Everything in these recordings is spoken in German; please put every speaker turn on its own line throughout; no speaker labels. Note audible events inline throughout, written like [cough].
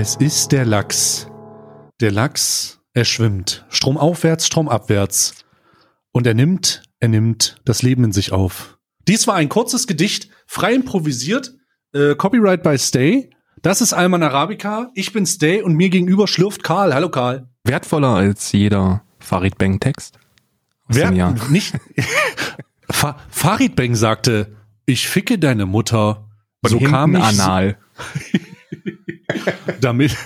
Es ist der Lachs. Der Lachs, er schwimmt. Stromaufwärts, stromabwärts. Und er nimmt, er nimmt das Leben in sich auf. Dies war ein kurzes Gedicht, frei improvisiert, äh, Copyright by Stay. Das ist Alman Arabica. Ich bin Stay und mir gegenüber schlürft Karl. Hallo Karl.
Wertvoller als jeder Farid Bang Text.
Wer [laughs] nicht? Fa Farid Bang sagte, ich ficke deine Mutter. So kam ich
anal. [laughs] [laughs]
damit,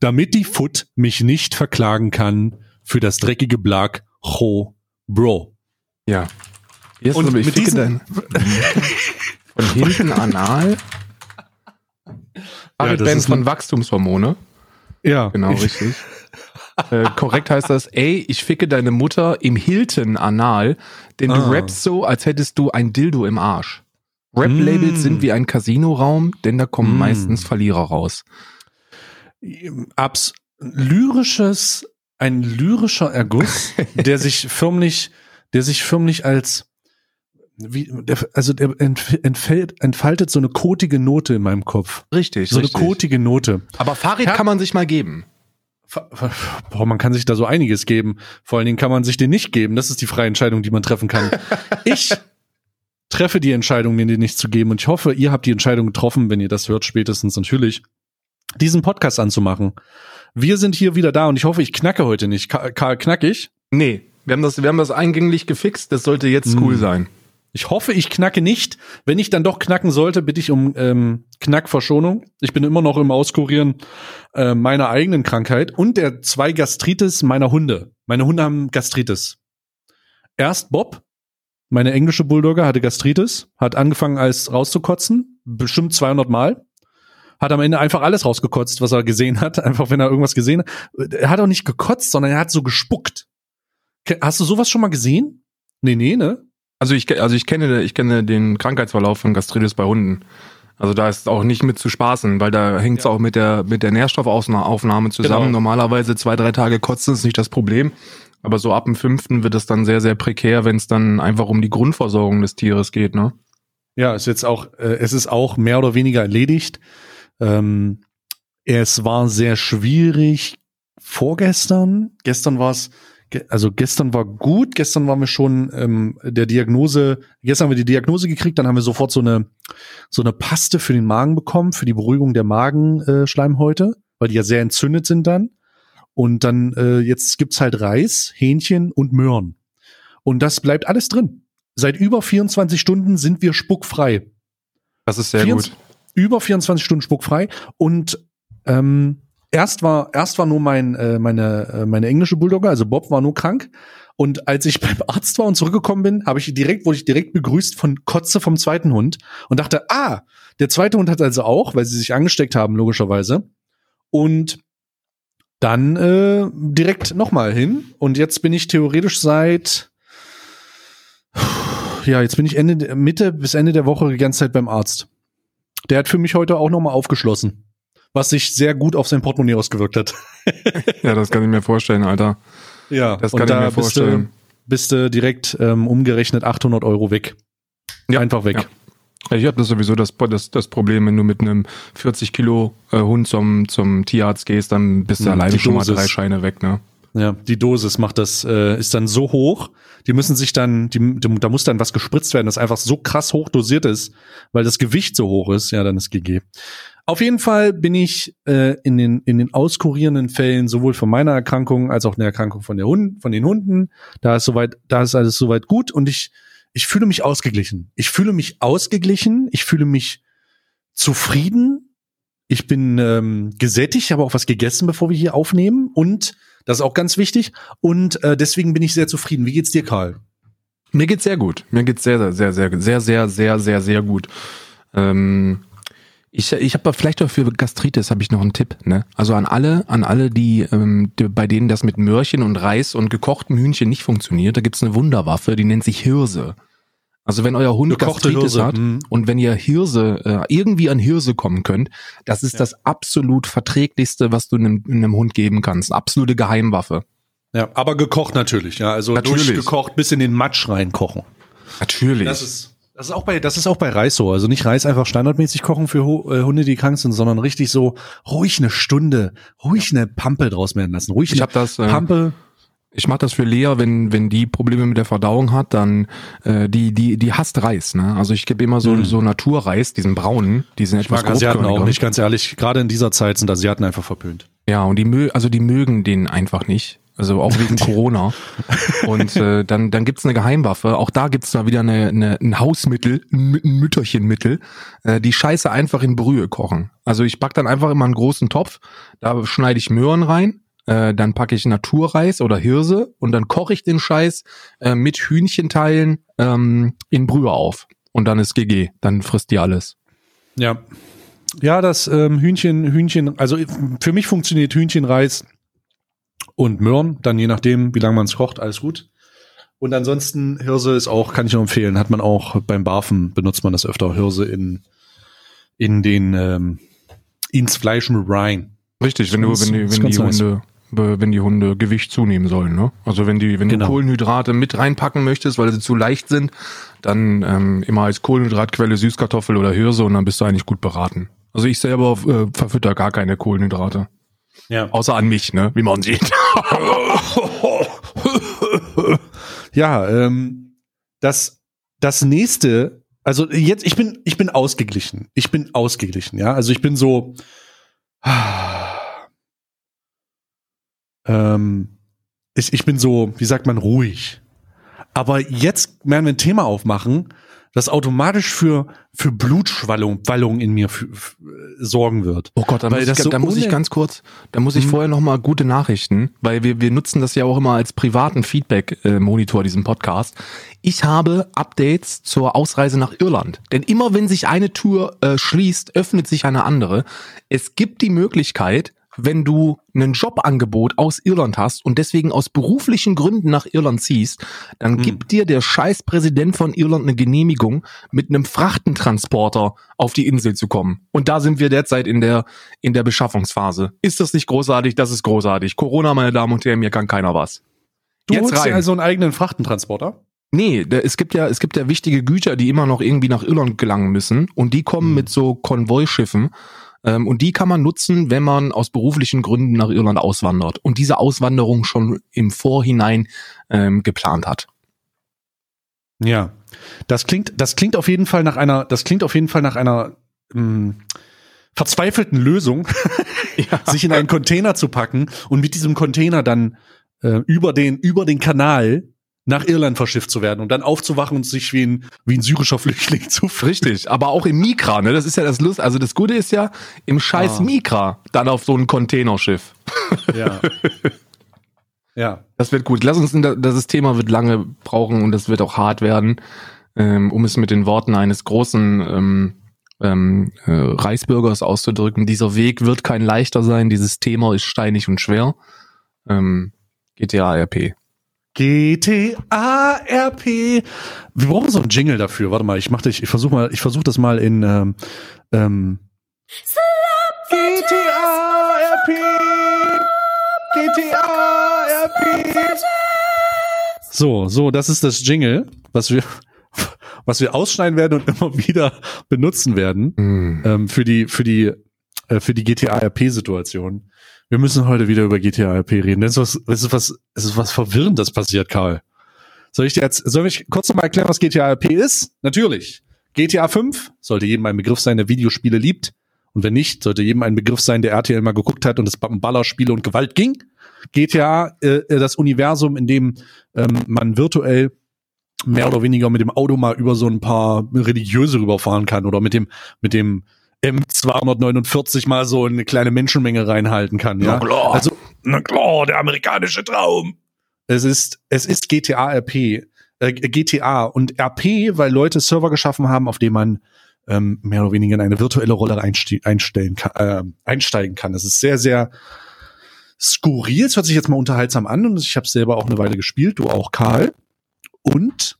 damit die Foot mich nicht verklagen kann für das dreckige Blag Ho Bro.
Ja.
Jetzt und mit diesem [laughs]
von hinten anal.
Farid
ja, Bang von Wachstumshormone.
Ja.
Genau, richtig. äh, korrekt heißt das, ey, ich ficke deine Mutter im Hilton anal, denn du
Ah.
rappst so, als hättest du ein Dildo im Arsch. Rap-Labels
Mm.
sind wie ein Casinoraum, denn da kommen
Mm.
meistens Verlierer raus.
Abs lyrisches, ein lyrischer Erguss, [laughs] der sich förmlich, der sich förmlich als wie, der, also der entf- entfällt, entfaltet so eine kotige Note in meinem Kopf.
Richtig,
So eine kotige Note.
Aber Farid
Ja.
kann man sich mal geben.
Boah, man kann sich da so einiges geben. Vor allen Dingen kann man sich den nicht geben. Das ist die freie Entscheidung, die man treffen kann. [laughs] Ich treffe die Entscheidung, mir den nicht zu geben. Und ich hoffe, ihr habt die Entscheidung getroffen, wenn ihr das hört, spätestens natürlich, diesen Podcast anzumachen. Wir sind hier wieder da und ich hoffe, ich knacke heute nicht. Ka- Karl, knack ich?
Nee, wir haben das, wir haben das eingänglich gefixt, das sollte jetzt cool sein.
Ich hoffe, ich knacke nicht. Wenn ich dann doch knacken sollte, bitte ich um ähm, Knackverschonung. Ich bin immer noch im Auskurieren äh, meiner eigenen Krankheit und der zwei Gastritis meiner Hunde. Meine Hunde haben Gastritis. Erst Bob, meine englische Bulldogger, hatte Gastritis, hat angefangen als rauszukotzen, bestimmt 200 Mal. Hat am Ende einfach alles rausgekotzt, was er gesehen hat. [laughs] Einfach, wenn er irgendwas gesehen hat. Er hat auch nicht gekotzt, sondern er hat so gespuckt. Hast du sowas schon mal gesehen? Nee, nee, ne?
Also ich, also ich kenne, ich kenne den Krankheitsverlauf von Gastritis bei Hunden. Also da ist auch nicht mit zu spaßen, weil da hängt es
Ja.
auch mit der, mit der Nährstoffaufnahme zusammen.
Genau.
Normalerweise zwei, drei Tage kotzen ist nicht das Problem. Aber so ab dem fünften wird es dann sehr, sehr prekär, wenn es dann einfach um die Grundversorgung des Tieres geht, ne?
Ja, ist jetzt auch, äh, es ist auch mehr oder weniger erledigt. Ähm, es war sehr schwierig vorgestern. Gestern war es, ge- also gestern war gut. Gestern waren wir schon ähm, der Diagnose. Gestern haben wir die Diagnose gekriegt. Dann haben wir sofort so eine so eine Paste für den Magen bekommen für die Beruhigung der Magenschleimhäute, weil die ja sehr entzündet sind dann. Und dann äh, jetzt gibt's halt Reis, Hähnchen und Möhren. Und das bleibt alles drin. Seit über 24 Stunden sind wir spuckfrei.
Das ist sehr
24
gut.
Über 24 Stunden spuckfrei. Und ähm, erst war erst war nur mein äh, meine äh, meine englische Bulldogger, also Bob war nur krank. Und als ich [laughs] beim Arzt war und zurückgekommen bin, habe ich direkt wurde ich direkt begrüßt von Kotze vom zweiten Hund und dachte, ah, der zweite Hund hat also auch, weil sie sich angesteckt haben logischerweise. Und dann äh, direkt nochmal hin. Und jetzt bin ich theoretisch seit ja, jetzt bin ich Ende Mitte bis Ende der Woche die ganze Zeit beim Arzt. Der hat für mich heute auch nochmal aufgeschlossen, was sich sehr gut auf sein Portemonnaie ausgewirkt hat. [laughs]
Ja, das kann ich mir vorstellen, Alter.
Ja,
Das
und
kann ich
da
mir vorstellen.
Bist du, bist du direkt ähm, umgerechnet 800 Euro weg.
Ja,
Einfach weg.
ja. Ja, Ich habe das sowieso das, das, das Problem, wenn du mit einem 40 Kilo äh, Hund zum, zum Tierarzt gehst, dann bist du
Hm,
alleine schon mal drei Scheine weg, ne?
Ja, die Dosis macht das, äh, ist dann so hoch, die müssen sich dann, die, die, da muss dann was gespritzt werden, das einfach so krass hoch dosiert ist, weil das Gewicht so hoch ist, ja, dann ist GG. Auf jeden Fall bin ich äh, in, den, in den auskurierenden Fällen sowohl von meiner Erkrankung als auch der Erkrankung von, der Hund, von den Hunden. Da ist soweit, da ist alles soweit gut und ich, ich fühle mich ausgeglichen. Ich fühle mich ausgeglichen, ich fühle mich zufrieden. Ich bin ähm, gesättigt, habe auch was gegessen, bevor wir hier aufnehmen und das ist auch ganz wichtig. Und äh, deswegen bin ich sehr zufrieden. Wie geht's dir, Karl?
Mir geht's sehr gut. Mir geht's sehr, sehr, sehr, sehr, sehr, sehr, sehr, sehr gut. Ähm, ich ich habe vielleicht auch für Gastritis habe ich noch einen Tipp. Ne? Also an alle, an alle, die, ähm, die bei denen das mit Möhrchen und Reis und gekochtem Hühnchen nicht funktioniert, da gibt's eine Wunderwaffe, die nennt sich Hirse. Also wenn euer Hund
Gekochte
Gastritis
Hirse,
hat
mhm.
und wenn ihr Hirse äh, irgendwie an Hirse kommen könnt, das ist
Ja.
das absolut verträglichste, was du einem, einem Hund geben kannst. Absolute Geheimwaffe.
Ja, aber gekocht natürlich, ja. Also
Natürlich.
durchgekocht bis in den Matsch reinkochen.
Natürlich.
Das ist, Das ist auch bei, das ist auch bei Reis so. Also nicht Reis einfach standardmäßig kochen für äh, Hunde, die krank sind, sondern richtig so ruhig eine Stunde, ruhig eine Pampe draus werden lassen. Ruhig
Ich habe das, äh,
Pampe.
ich mache das für Lea, wenn wenn die Probleme mit der Verdauung hat, dann äh, die die die hasst Reis. Ne? Also ich gebe immer so
Mhm.
so Naturreis, diesen braunen, diesen
Ich
etwas
mag Asiaten auch nicht, ganz ehrlich. Gerade in dieser Zeit sind Asiaten einfach verpönt.
Ja, und die mö also die mögen den einfach nicht. Also auch wegen [laughs] Corona. Und äh, dann, dann gibt's eine Geheimwaffe. Auch da gibt's da wieder eine, eine, ein Hausmittel, ein Mü- ein Mütterchenmittel, äh, die Scheiße einfach in Brühe kochen. Also ich back dann einfach immer einen großen Topf, da schneide ich Möhren rein, äh, dann packe ich Naturreis oder Hirse und dann koche ich den Scheiß äh, mit Hühnchenteilen ähm, in Brühe auf. Und dann ist GG. Dann frisst die alles.
Ja. Ja, das ähm, Hühnchen, Hühnchen, also für mich funktioniert Hühnchenreis und Möhren, dann je nachdem, wie lange man es kocht, alles gut. Und ansonsten Hirse ist auch, kann ich nur empfehlen, hat man auch beim Barfen benutzt man das öfter, Hirse in, in den, ähm, ins Fleisch mit rein.
Richtig, wenn du, wenn die, wenn die
nice.
Hunde, be- wenn die Hunde Gewicht zunehmen sollen, ne? Also wenn die, wenn
Genau.
du Kohlenhydrate mit reinpacken möchtest, weil sie zu leicht sind, dann ähm, immer als Kohlenhydratquelle Süßkartoffel oder Hirse und dann bist du eigentlich gut beraten. Also ich selber äh, verfütter gar keine Kohlenhydrate.
Ja.
Außer an mich, ne? Wie man sieht. [laughs]
Ja, ähm, das, das nächste, also jetzt, ich bin, ich bin ausgeglichen. Ich bin ausgeglichen, ja. Also ich bin so, [sighs] ähm, ich, ich bin so, wie sagt man, ruhig. Aber jetzt werden wir ein Thema aufmachen, das automatisch für, für Blutschwallung Wallung in mir sorgen wird.
Oh Gott, da muss, ich,
so
da muss ich ganz kurz, da muss ich
Mhm.
vorher noch mal gute Nachrichten, weil wir, wir nutzen das ja auch immer als privaten Feedback-Monitor, diesen Podcast. Ich habe Updates zur Ausreise nach Irland. Denn immer wenn sich eine Tour äh, schließt, öffnet sich eine andere. Es gibt die Möglichkeit, wenn du ein Jobangebot aus Irland hast und deswegen aus beruflichen Gründen nach Irland ziehst, dann
Hm.
gibt dir der scheiß Präsident von Irland eine Genehmigung, mit einem Frachtentransporter auf die Insel zu kommen. Und da sind wir derzeit in der, in der Beschaffungsphase. Ist das nicht großartig? Das ist großartig. Corona, meine Damen und Herren, mir kann keiner was.
Du
Jetzt
holst dir
rein.
also einen eigenen Frachtentransporter?
Nee, da, es gibt ja, es gibt ja wichtige Güter, die immer noch irgendwie nach Irland gelangen müssen und die kommen
Mhm.
mit so Konvoischiffen und die kann man nutzen, wenn man aus beruflichen Gründen nach Irland auswandert und diese Auswanderung schon im Vorhinein ähm, geplant hat.
Ja, das klingt, das klingt auf jeden Fall nach einer, das klingt auf jeden Fall nach einer mh, verzweifelten Lösung, [laughs] sich in einen Container zu packen und mit diesem Container dann äh, über den über den Kanal nach Irland verschifft zu werden und dann aufzuwachen und sich wie ein wie ein syrischer Flüchtling zu fühlen.
Richtig, aber auch im Mikra, ne? Das ist ja das Lust. Also das Gute ist ja im scheiß
Ah.
Mikra dann auf so ein Containerschiff.
Ja. [laughs] ja.
Das wird gut. Lass uns, in der- das Thema wird lange brauchen und das wird auch hart werden, ähm, um es mit den Worten eines großen ähm, ähm, äh, Reichsbürgers auszudrücken. Dieser Weg wird kein leichter sein. Dieses Thema ist steinig und schwer. Ähm, GTA RP.
GTA RP. Wir brauchen so einen Jingle dafür. Warte mal, ich mach dich, ich versuche mal, ich versuche das mal in ähm, ähm, GTA RP. GTA RP. So, so, das ist das Jingle, was wir [laughs] was wir ausschneiden werden und immer wieder benutzen werden
Hm.
ähm, für die für die äh, für die GTA RP Situation. Wir müssen heute wieder über GTA RP reden. Das ist was das ist was es ist was verwirrendes passiert, Karl. Soll ich dir jetzt soll ich kurz noch mal erklären, was GTA RP ist? Natürlich. GTA 5 sollte jedem ein Begriff sein, der Videospiele liebt. Und wenn nicht, sollte jedem ein Begriff sein, der RTL mal geguckt hat und es um Ballerspiele und Gewalt ging. GTA, äh, äh, das Universum, in dem ähm, man virtuell mehr oder weniger mit dem Auto mal über so ein paar religiöse rüberfahren kann oder mit dem mit dem M249 mal so eine kleine Menschenmenge reinhalten kann. Ja,
Na klar.
also na klar, der amerikanische Traum. Es ist es ist GTA RP, äh, GTA und RP, weil Leute Server geschaffen haben, auf dem man ähm, mehr oder weniger in eine virtuelle Rolle einste einstellen kann, äh, einsteigen kann. Das ist sehr sehr skurril. Es hört sich jetzt mal unterhaltsam an und ich habe selber auch eine Weile gespielt, du auch, Karl. Und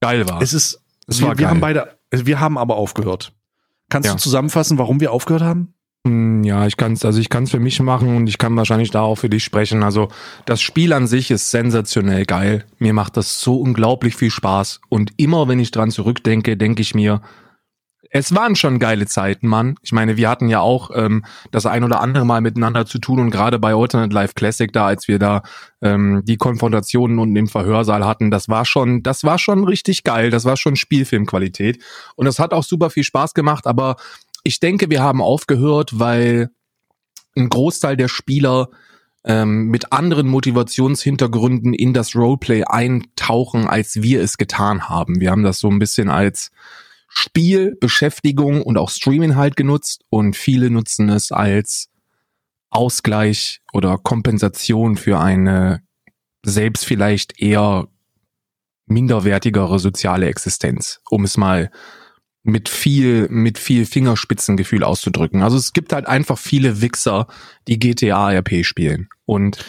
Geil war.
es ist,
Es
wir,
war
wir haben beide, wir haben aber aufgehört. Kannst
Ja.
du zusammenfassen, warum wir aufgehört haben?
Hm, ja, ich kann es, also ich kann es für mich machen und ich kann wahrscheinlich da auch für dich sprechen. Also das Spiel an sich ist sensationell geil. Mir macht das so unglaublich viel Spaß. Und immer wenn ich dran zurückdenke, denke ich mir, es waren schon geile Zeiten, Mann. Ich meine, wir hatten ja auch ähm, das ein oder andere Mal miteinander zu tun und gerade bei Alternate Life Classic da, als wir da ähm, die Konfrontationen unten im Verhörsaal hatten, das war schon, das war schon richtig geil. Das war schon Spielfilmqualität und das hat auch super viel Spaß gemacht. Aber ich denke, wir haben aufgehört, weil ein Großteil der Spieler ähm, mit anderen Motivationshintergründen in das Roleplay eintauchen, als wir es getan haben. Wir haben das so ein bisschen als Spiel, Beschäftigung und auch Streaming halt genutzt und viele nutzen es als Ausgleich oder Kompensation für eine selbst vielleicht eher minderwertigere soziale Existenz, um es mal mit viel, mit viel Fingerspitzengefühl auszudrücken. Also es gibt halt einfach viele Wichser, die GTA RP spielen. Und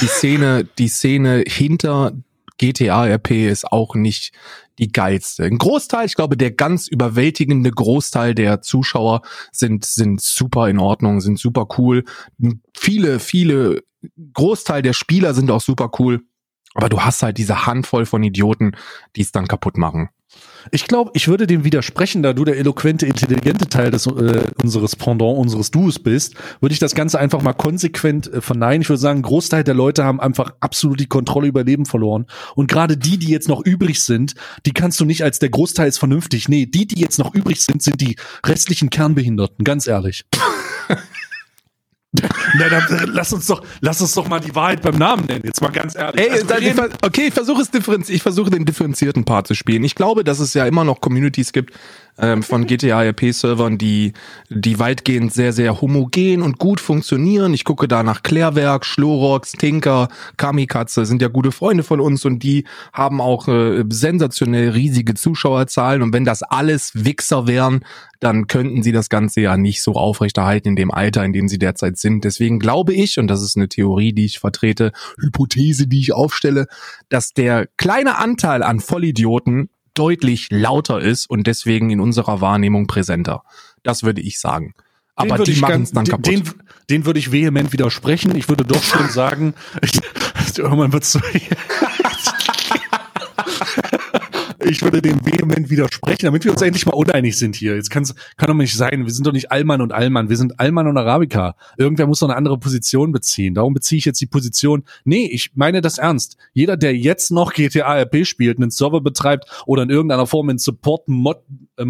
die Szene, die Szene hinter GTA RP ist auch nicht die geilste. Ein Großteil, ich glaube, der ganz überwältigende Großteil der Zuschauer sind, sind super in Ordnung, sind super cool. Viele, viele, Großteil der Spieler sind auch super cool. Aber du hast halt diese Handvoll von Idioten, die es dann kaputt machen.
Ich glaube, ich würde dem widersprechen, da du der eloquente, intelligente Teil des äh, unseres Pendant, unseres Duos bist, würde ich das Ganze einfach mal konsequent äh, verneinen. Ich würde sagen, ein Großteil der Leute haben einfach absolut die Kontrolle über Leben verloren. Und gerade die, die jetzt noch übrig sind, die kannst du nicht als der Großteil ist vernünftig. Nee, die, die jetzt noch übrig sind, sind die restlichen Kernbehinderten, ganz ehrlich. [laughs] Na, dann, lass uns doch, lass uns doch mal die Wahrheit beim Namen nennen. Jetzt mal ganz ehrlich. Ey,
also, ich, okay, ich versuche es differenzi ich versuche den differenzierten Part zu spielen. Ich glaube, dass es ja immer noch Communities gibt, ähm, von GTA RP-Servern, die, die weitgehend sehr, sehr homogen und gut funktionieren. Ich gucke da nach Klärwerk, Schlorox, Tinker, Kamikaze, sind ja gute Freunde von uns und die haben auch äh, sensationell riesige Zuschauerzahlen. Und wenn das alles Wichser wären, dann könnten sie das Ganze ja nicht so aufrechterhalten in dem Alter, in dem sie derzeit sind. Deswegen glaube ich, und das ist eine Theorie, die ich vertrete, Hypothese, die ich aufstelle, dass der kleine Anteil an Vollidioten deutlich lauter ist und deswegen in unserer Wahrnehmung präsenter. Das würde ich sagen.
Aber die machen es dann kaputt. Den, den würde ich vehement widersprechen. Ich würde doch schon sagen, ich, [laughs] irgendwann wird so. [laughs] [laughs] ich würde dem vehement widersprechen, damit wir uns endlich mal uneinig sind hier. Jetzt kann's, kann doch nicht sein, wir sind doch nicht Allmann und Allmann, wir sind Allmann und Arabica. Irgendwer muss doch eine andere Position beziehen. Darum beziehe ich jetzt die Position. Nee, ich meine das ernst. Jeder, der jetzt noch GTA RP spielt, einen Server betreibt oder in irgendeiner Form in Support Mod äh,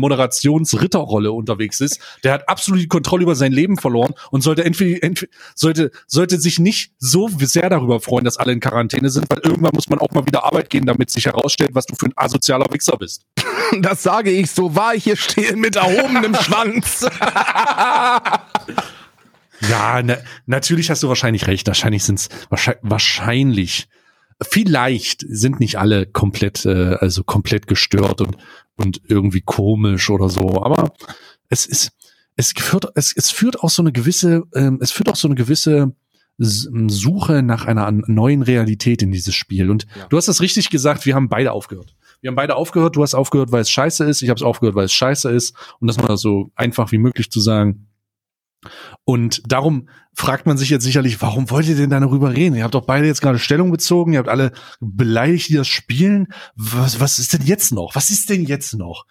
unterwegs ist, der hat absolut die Kontrolle über sein Leben verloren und sollte entweder, entweder sollte sollte sich nicht so sehr darüber freuen, dass alle in Quarantäne sind, weil irgendwann muss man auch mal wieder Arbeit gehen, damit sich herausstellt, was du für ein asozialer Wichser bist. [laughs]
Das sage ich, so wahr ich hier stehe mit erhobenem [laughs] Schwanz. [laughs]
ja, na, natürlich hast du wahrscheinlich recht. Wahrscheinlich sind's wahrscheinlich, wahrscheinlich vielleicht sind nicht alle komplett äh, also komplett gestört und und irgendwie komisch oder so, aber es ist es führt es, es führt auch so eine gewisse ähm, es führt auch so eine gewisse Suche nach einer neuen Realität in dieses Spiel und ja. du hast es richtig gesagt, wir haben beide aufgehört. Wir haben beide aufgehört, du hast aufgehört, weil es scheiße ist, ich habe es aufgehört, weil es scheiße ist und das mal so einfach wie möglich zu sagen. Und darum fragt man sich jetzt sicherlich, warum wollt ihr denn da darüber reden? Ihr habt doch beide jetzt gerade Stellung bezogen, ihr habt alle beleidigt, die das spielen. Was, was ist denn jetzt noch? Was ist denn jetzt noch?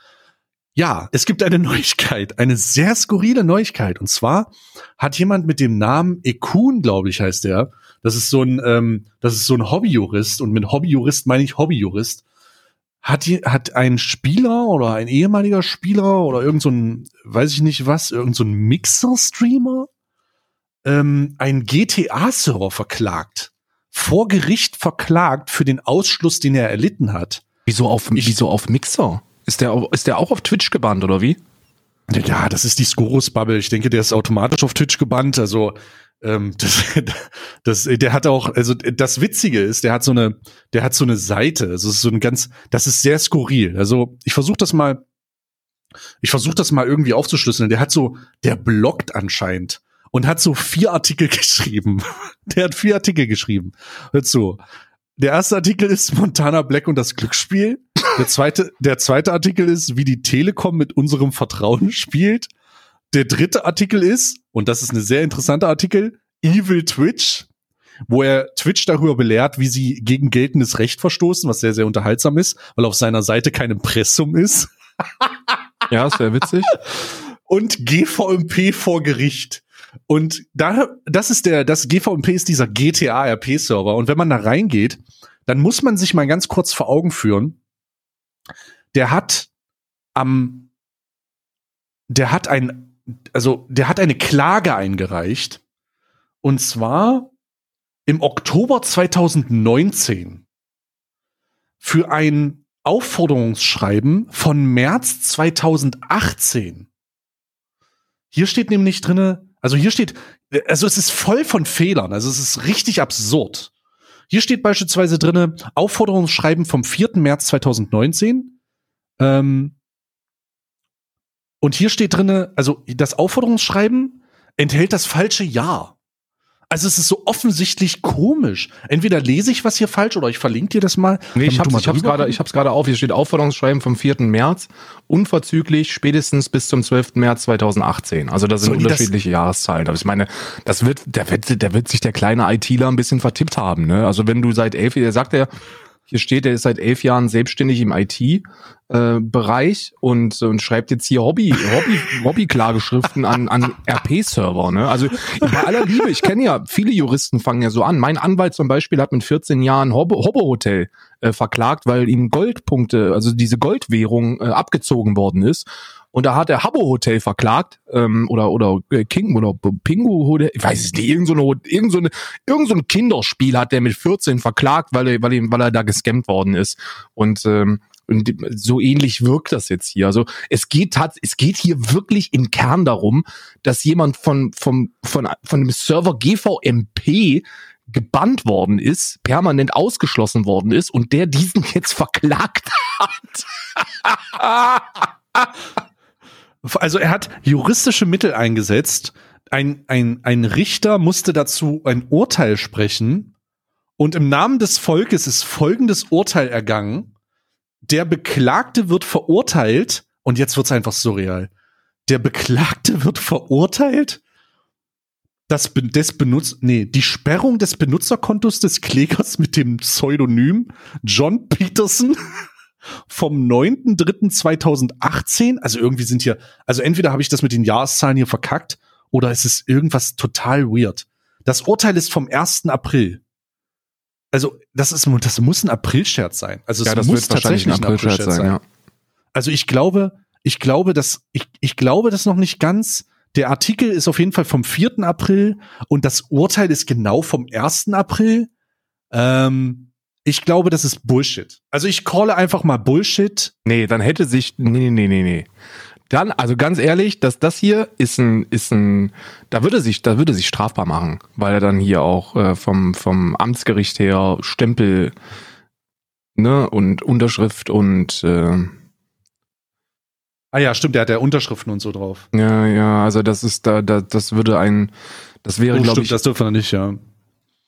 Ja, es gibt eine [laughs] Neuigkeit, eine sehr skurrile Neuigkeit. Und zwar hat jemand mit dem Namen Ekun, glaube ich, heißt der. Das ist so ein, ähm, das ist so ein Hobbyjurist. Und mit Hobbyjurist meine ich Hobbyjurist hat, die, hat ein Spieler oder ein ehemaliger Spieler oder irgend so ein, weiß ich nicht was, irgend so ein Mixer-Streamer ähm, ein GTA-Server verklagt. Vor Gericht verklagt für den Ausschluss, den er erlitten hat.
Wieso auf, ich, wieso auf Mixer? Ist der, ist der auch auf Twitch gebannt oder wie?
Ja, das ist die Scorus-Bubble. Ich denke, der ist automatisch auf Twitch gebannt. Also ähm, [laughs] das, das, der hat auch, also das Witzige ist, der hat so eine, der hat so eine Seite. Also es ist so ein ganz, das ist sehr skurril. Also ich versuche das mal, ich versuche das mal irgendwie aufzuschlüsseln. Der hat so, der blockt anscheinend und hat so vier Artikel [laughs] geschrieben. der hat vier Artikel geschrieben. Hört so. Der erste Artikel ist Montana Black und das Glücksspiel. Der zweite, der zweite Artikel ist, wie die Telekom mit unserem Vertrauen spielt. Der dritte Artikel ist, und das ist eine sehr interessante Artikel, Evil Twitch, wo er Twitch darüber belehrt, wie sie gegen geltendes Recht verstoßen, was sehr, sehr unterhaltsam ist, weil auf seiner Seite kein Impressum ist. [laughs]
Ja, ist sehr witzig.
Und GVMP vor Gericht. Und da, das ist der, das GVMP ist dieser GTA RP Server. Und wenn man da reingeht, dann muss man sich mal ganz kurz vor Augen führen. Der hat am, der hat ein, also der hat eine Klage eingereicht. Und zwar im Oktober 2019 für ein Aufforderungsschreiben von März 2018. Hier steht nämlich drinne, also hier steht, also es ist voll von Fehlern, also es ist richtig absurd. Hier steht beispielsweise drinne Aufforderungsschreiben vom 4. März 2019. Ähm, und hier steht drinne, also das Aufforderungsschreiben enthält das falsche Jahr. Also es ist so offensichtlich komisch. Entweder lese ich was hier falsch oder ich verlinke dir das mal.
Nee, ich hab's, ich hab's gerade, ich hab's gerade auf. Hier steht Aufforderungsschreiben vom 4. März. Unverzüglich spätestens bis zum 12. März 2018. Also das sind so, unterschiedliche Jahreszahlen. Aber ich meine, das wird, der wird, der wird sich der kleine ITler ein bisschen vertippt haben, ne? Also wenn du seit elf, der sagt er, hier steht, er ist seit elf Jahren selbstständig im IT-Bereich äh, und, und schreibt jetzt hier Hobby, Hobby, Hobby-Klageschriften an, an RP-Server. Ne? Also bei aller Liebe, ich kenne ja, viele Juristen fangen ja so an. Mein Anwalt zum Beispiel hat mit 14 Jahren Hobbo, Hobbo Hotel äh, verklagt, weil ihm Goldpunkte, also diese Goldwährung äh, abgezogen worden ist. Und da hat er Habbo Hotel verklagt, ähm, oder, oder äh, King oder Pingu Hotel, ich weiß es nicht, irgend so, eine, irgend, so irgend so Kinderspiel hat der mit 14 verklagt, weil er, weil, er, weil er da gescampt worden ist. Und ähm, und so ähnlich wirkt das jetzt hier. Also es geht hat, es geht hier wirklich im Kern darum, dass jemand von vom von von dem Server GVMP gebannt worden ist, permanent ausgeschlossen worden ist und der diesen jetzt verklagt hat. [laughs]
Also er hat juristische Mittel eingesetzt. Ein, ein, ein Richter musste dazu ein Urteil sprechen. Und im Namen des Volkes ist folgendes Urteil ergangen. Der Beklagte wird verurteilt. Und jetzt wird's einfach surreal. Der Beklagte wird verurteilt, das des Benutz nee, die Sperrung des Benutzerkontos des Klägers mit dem Pseudonym John Peterson [laughs] vom 9.3.2018. Also irgendwie sind hier, also entweder habe ich das mit den Jahreszahlen hier verkackt oder es ist irgendwas total weird. Das Urteil ist vom 1. April. Also, das ist, das muss ein Aprilscherz sein. Also, es
ja, das
muss
tatsächlich ein Aprilscherz April sein. Ja.
Also, ich glaube, ich glaube, dass, ich, ich glaube das noch nicht ganz. Der Artikel ist auf jeden Fall vom 4. April und das Urteil ist genau vom 1. April. Ähm, ich glaube, das ist Bullshit. Also ich calle einfach mal Bullshit.
Nee, dann hätte sich, nee, nee, nee, nee. Dann, also ganz ehrlich, dass das hier ist ein, ist ein, da würde sich, da würde sich strafbar machen, weil er dann hier auch äh, vom, vom Amtsgericht her Stempel, ne, und Unterschrift und äh,
Ah ja, stimmt, der hat ja Unterschriften und so drauf.
Ja, ja, also das ist da, da das würde ein, das wäre, oh, glaube ich.
Das dürfen wir nicht, ja.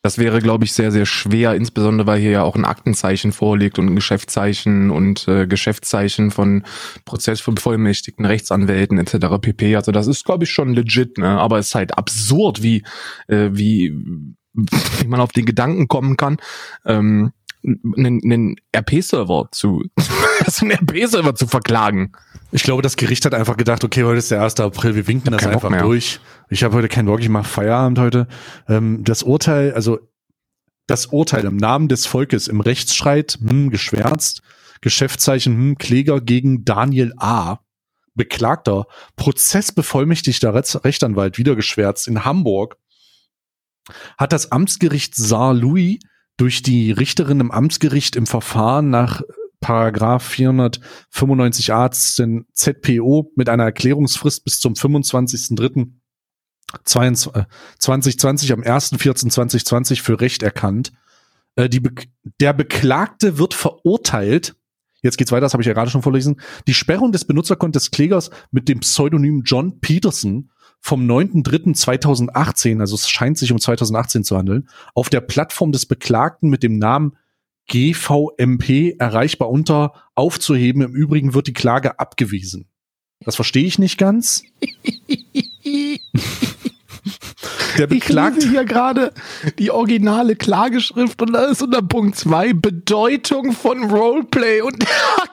Das wäre, glaube ich, sehr, sehr schwer, insbesondere weil hier ja auch ein Aktenzeichen vorliegt und ein Geschäftszeichen und äh, Geschäftszeichen von Prozessbevollmächtigten, Rechtsanwälten etc. pp. Also das ist, glaube ich, schon legit, ne? Aber es ist halt absurd, wie, äh, wie, [laughs] wie man auf den Gedanken kommen kann, ähm, einen, einen RP-Server zu, [laughs] einen RP-Server zu verklagen.
Ich glaube, das Gericht hat einfach gedacht, okay, heute ist der 1. April, wir winken das einfach durch. Ich habe heute keinen Bock, ich mache Feierabend heute. Ähm, das Urteil, also das Urteil im Namen des Volkes im Rechtsstreit, hm, geschwärzt, Geschäftszeichen, hm, Kläger gegen Daniel A. Beklagter, Prozessbevollmächtigter Rechtsanwalt, wieder geschwärzt in Hamburg, hat das Amtsgericht Saar-Louis durch die Richterin im Amtsgericht im Verfahren nach Paragraph 495a ZPO mit einer Erklärungsfrist bis zum 25.03.2020 am 1.14.2020 für Recht erkannt. Äh, die Be der Beklagte wird verurteilt, jetzt geht's weiter, das habe ich ja gerade schon vorlesen, die Sperrung des Benutzerkontos des Klägers mit dem Pseudonym John Peterson vom 9.3.2018, also es scheint sich um 2018 zu handeln, auf der Plattform des Beklagten mit dem Namen GVMP erreichbar unter aufzuheben. Im Übrigen wird die Klage abgewiesen. Das verstehe ich nicht ganz. [laughs] Der beklagt.
Ich lese hier gerade die originale Klageschrift und da ist unter Punkt 2 Bedeutung von Roleplay und [laughs]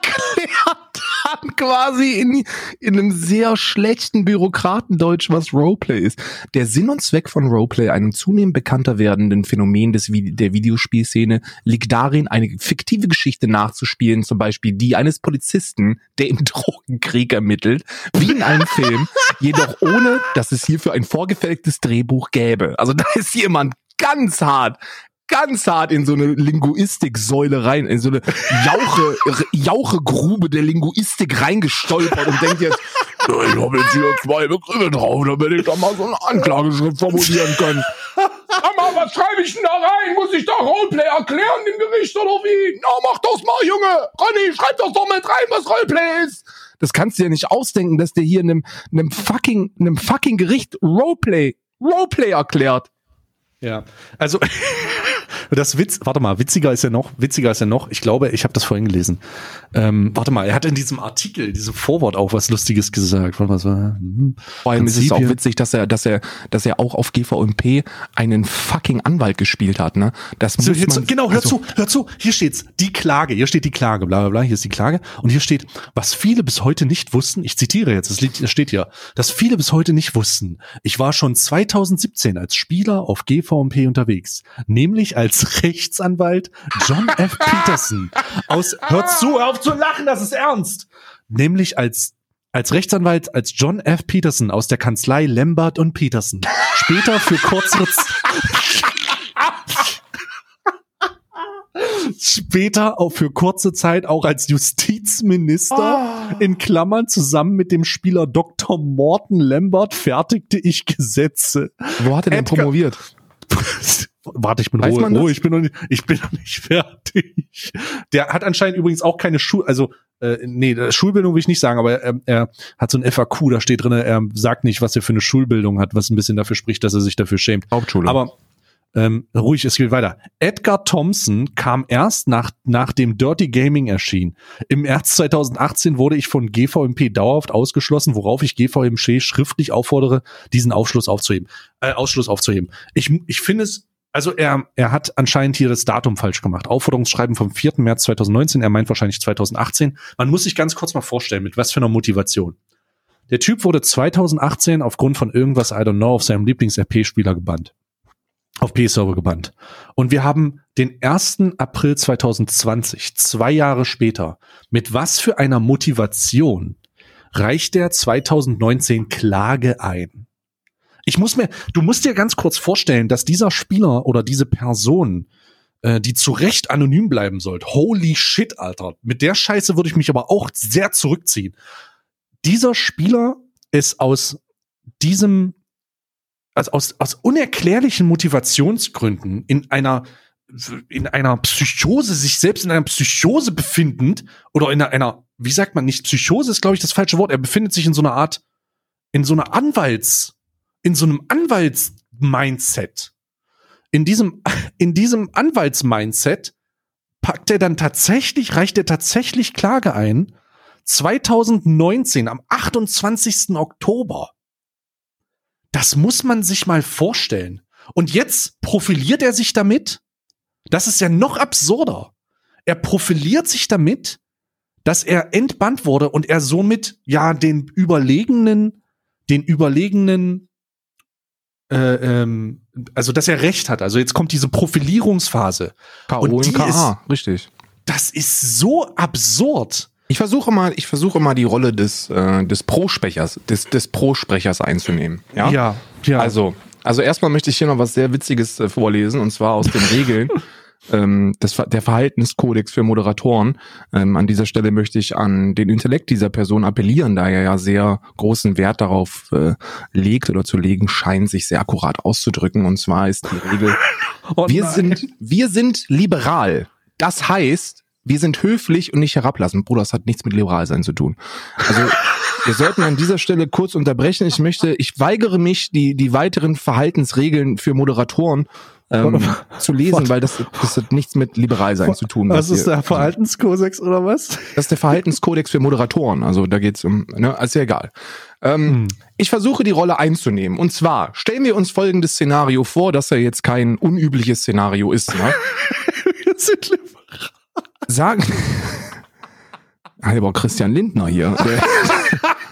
quasi in, in einem sehr schlechten Bürokratendeutsch, was Roleplay ist. Der Sinn und Zweck von Roleplay, einem zunehmend bekannter werdenden Phänomen des, der Videospielszene, liegt darin, eine fiktive Geschichte nachzuspielen, zum Beispiel die eines Polizisten, der im [laughs] Drogenkrieg ermittelt, wie in einem Film, jedoch ohne, dass es hierfür ein vorgefertigtes Drehbuch gäbe. Also da ist jemand ganz hart, ganz hart in so eine Linguistiksäule rein, in so eine Jauche, [laughs] Jauchegrube der Linguistik reingestolpert und denkt jetzt, ich habe jetzt hier zwei Begriffe drauf, damit ich da mal so eine Anklageschrift formulieren kann. Aber was schreibe ich denn da rein? Muss ich da Roleplay erklären im Gericht oder wie? Na, mach das mal, Junge! Ronny, schreib das doch mit rein, was Roleplay ist! Das kannst du dir nicht ausdenken, dass der hier in einem, einem fucking, einem fucking Gericht Roleplay, Roleplay erklärt.
Ja, also [laughs] das Witz, warte mal, witziger ist ja noch, witziger ist ja noch, ich glaube, ich habe das vorhin gelesen. Ähm, warte mal, er hat in diesem Artikel, diesem Vorwort auch was Lustiges gesagt. Warte mal, so, hm,
Vor allem ist es auch witzig, dass er, dass er, dass er auch auf GVMP einen fucking Anwalt gespielt hat, ne? Das
so,
muss man,
genau, hör
also,
zu, hör zu, hier steht's, die Klage, hier steht die Klage, bla bla bla, hier ist die Klage und hier steht, was viele bis heute nicht wussten, ich zitiere jetzt, es steht hier, dass viele bis heute nicht wussten, ich war schon 2017 als Spieler auf GVMP unterwegs, nämlich als Rechtsanwalt John F. Peterson aus, hör zu, hör auf zu lachen, das ist ernst, nämlich als als Rechtsanwalt als John F. Peterson aus der Kanzlei Lambert und Peterson. Später für kürzere später auch für kurze Zeit auch als Justizminister in Klammern zusammen mit dem Spieler Dr. Morton Lambert fertigte ich Gesetze.
wo hat er denn
Edgar-
promoviert? [laughs]
Warte, ich bin
Weiß
Ruhe? Ruhe, ich bin noch nicht, ich bin noch nicht [laughs] fertig. Der hat anscheinend übrigens auch keine Schul, also äh, nee, äh, Schulbildung will ich nicht sagen, aber er, er hat so ein FAQ, da steht drin, er sagt nicht, was er für eine Schulbildung hat, was ein bisschen dafür spricht, dass er sich dafür schämt.
Hauptschule.
Aber ähm, ruhig, es geht weiter. Edgar Thompson kam erst nach, nachdem Dirty Gaming erschien. Im März 2018 wurde ich von GVMP dauerhaft ausgeschlossen, worauf ich GVMP schriftlich auffordere, diesen Aufschluss aufzuheben, äh, Ausschluss aufzuheben. Ich, ich finde es, also er, er hat anscheinend hier das Datum falsch gemacht. Aufforderungsschreiben vom 4. März 2019, er meint wahrscheinlich 2018. Man muss sich ganz kurz mal vorstellen, mit was für einer Motivation. Der Typ wurde 2018 aufgrund von irgendwas, I don't know, auf seinem Lieblings-RP-Spieler gebannt auf P-Server gebannt. Und wir haben den 1. April 2020, zwei Jahre später. Mit was für einer Motivation reicht der 2019 Klage ein? Ich muss mir, du musst dir ganz kurz vorstellen, dass dieser Spieler oder diese Person, äh, die zu Recht anonym bleiben sollte, holy shit, Alter. Mit der Scheiße würde ich mich aber auch sehr zurückziehen. Dieser Spieler ist aus diesem also aus, aus unerklärlichen Motivationsgründen in einer in einer Psychose, sich selbst in einer Psychose befindend oder in einer, wie sagt man nicht, Psychose ist, glaube ich, das falsche Wort. Er befindet sich in so einer Art, in so einer Anwalts, in so einem Anwalts-Mindset. In diesem, [laughs] in diesem Anwalts-Mindset packt er dann tatsächlich, reicht er tatsächlich Klage ein. 2019, am 28. Oktober. Das muss man sich mal vorstellen. Und jetzt profiliert er sich damit. Das ist ja noch absurder. Er profiliert sich damit, dass er entbannt wurde und er somit ja den überlegenen, den überlegenen, äh, ähm, also dass er recht hat. Also jetzt kommt diese Profilierungsphase.
K.O.
und
K.A. Richtig.
Das ist so absurd.
Ich versuche mal, ich versuche mal die Rolle des, äh, des Prosprechers, des, des Prosprechers einzunehmen. Ja?
ja. ja.
Also, also erstmal möchte ich hier noch was sehr Witziges äh, vorlesen, und zwar aus den Regeln. [laughs] ähm, Ver- der Verhaltenskodex für Moderatoren. Ähm, an dieser Stelle möchte ich an den Intellekt dieser Person appellieren, da er ja sehr großen Wert darauf äh, legt oder zu legen scheint, sich sehr akkurat auszudrücken. Und zwar ist die Regel, [laughs]
Oh
wir sind, wir sind liberal. Das heißt, wir sind höflich und nicht herablassend. Bruder, das hat nichts mit liberal sein zu tun. Also, [laughs] Wir sollten an dieser Stelle kurz unterbrechen. Ich möchte, ich weigere mich, die, die weiteren Verhaltensregeln für Moderatoren ähm, zu lesen, weil das, das hat nichts mit liberal sein zu tun.
Was ist der Verhaltenskodex oder was?
Das ist der Verhaltenskodex für Moderatoren. Also da geht's um, ne, ist ja egal. Ähm, hm. Ich versuche die Rolle einzunehmen. Und zwar stellen wir uns folgendes Szenario vor, dass er jetzt kein unübliches Szenario ist. Ne? [laughs] wir sind liberal. Sagen. [laughs] Aber Christian Lindner hier. [laughs]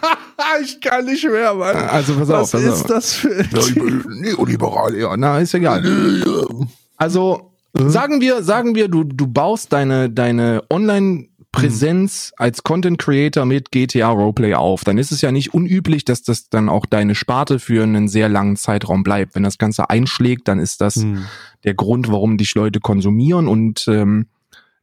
ich kann nicht mehr, Mann.
Also pass auf.
Was ist auf. das für
Neoliberal, ja, na, ist egal. Also sagen wir, sagen wir, du, du baust deine, deine Online- Präsenz als Content Creator mit GTA Roleplay auf, dann ist es ja nicht unüblich, dass das dann auch deine Sparte für einen sehr langen Zeitraum bleibt. Wenn das Ganze einschlägt, dann ist das mhm. der Grund, warum dich Leute konsumieren und ähm,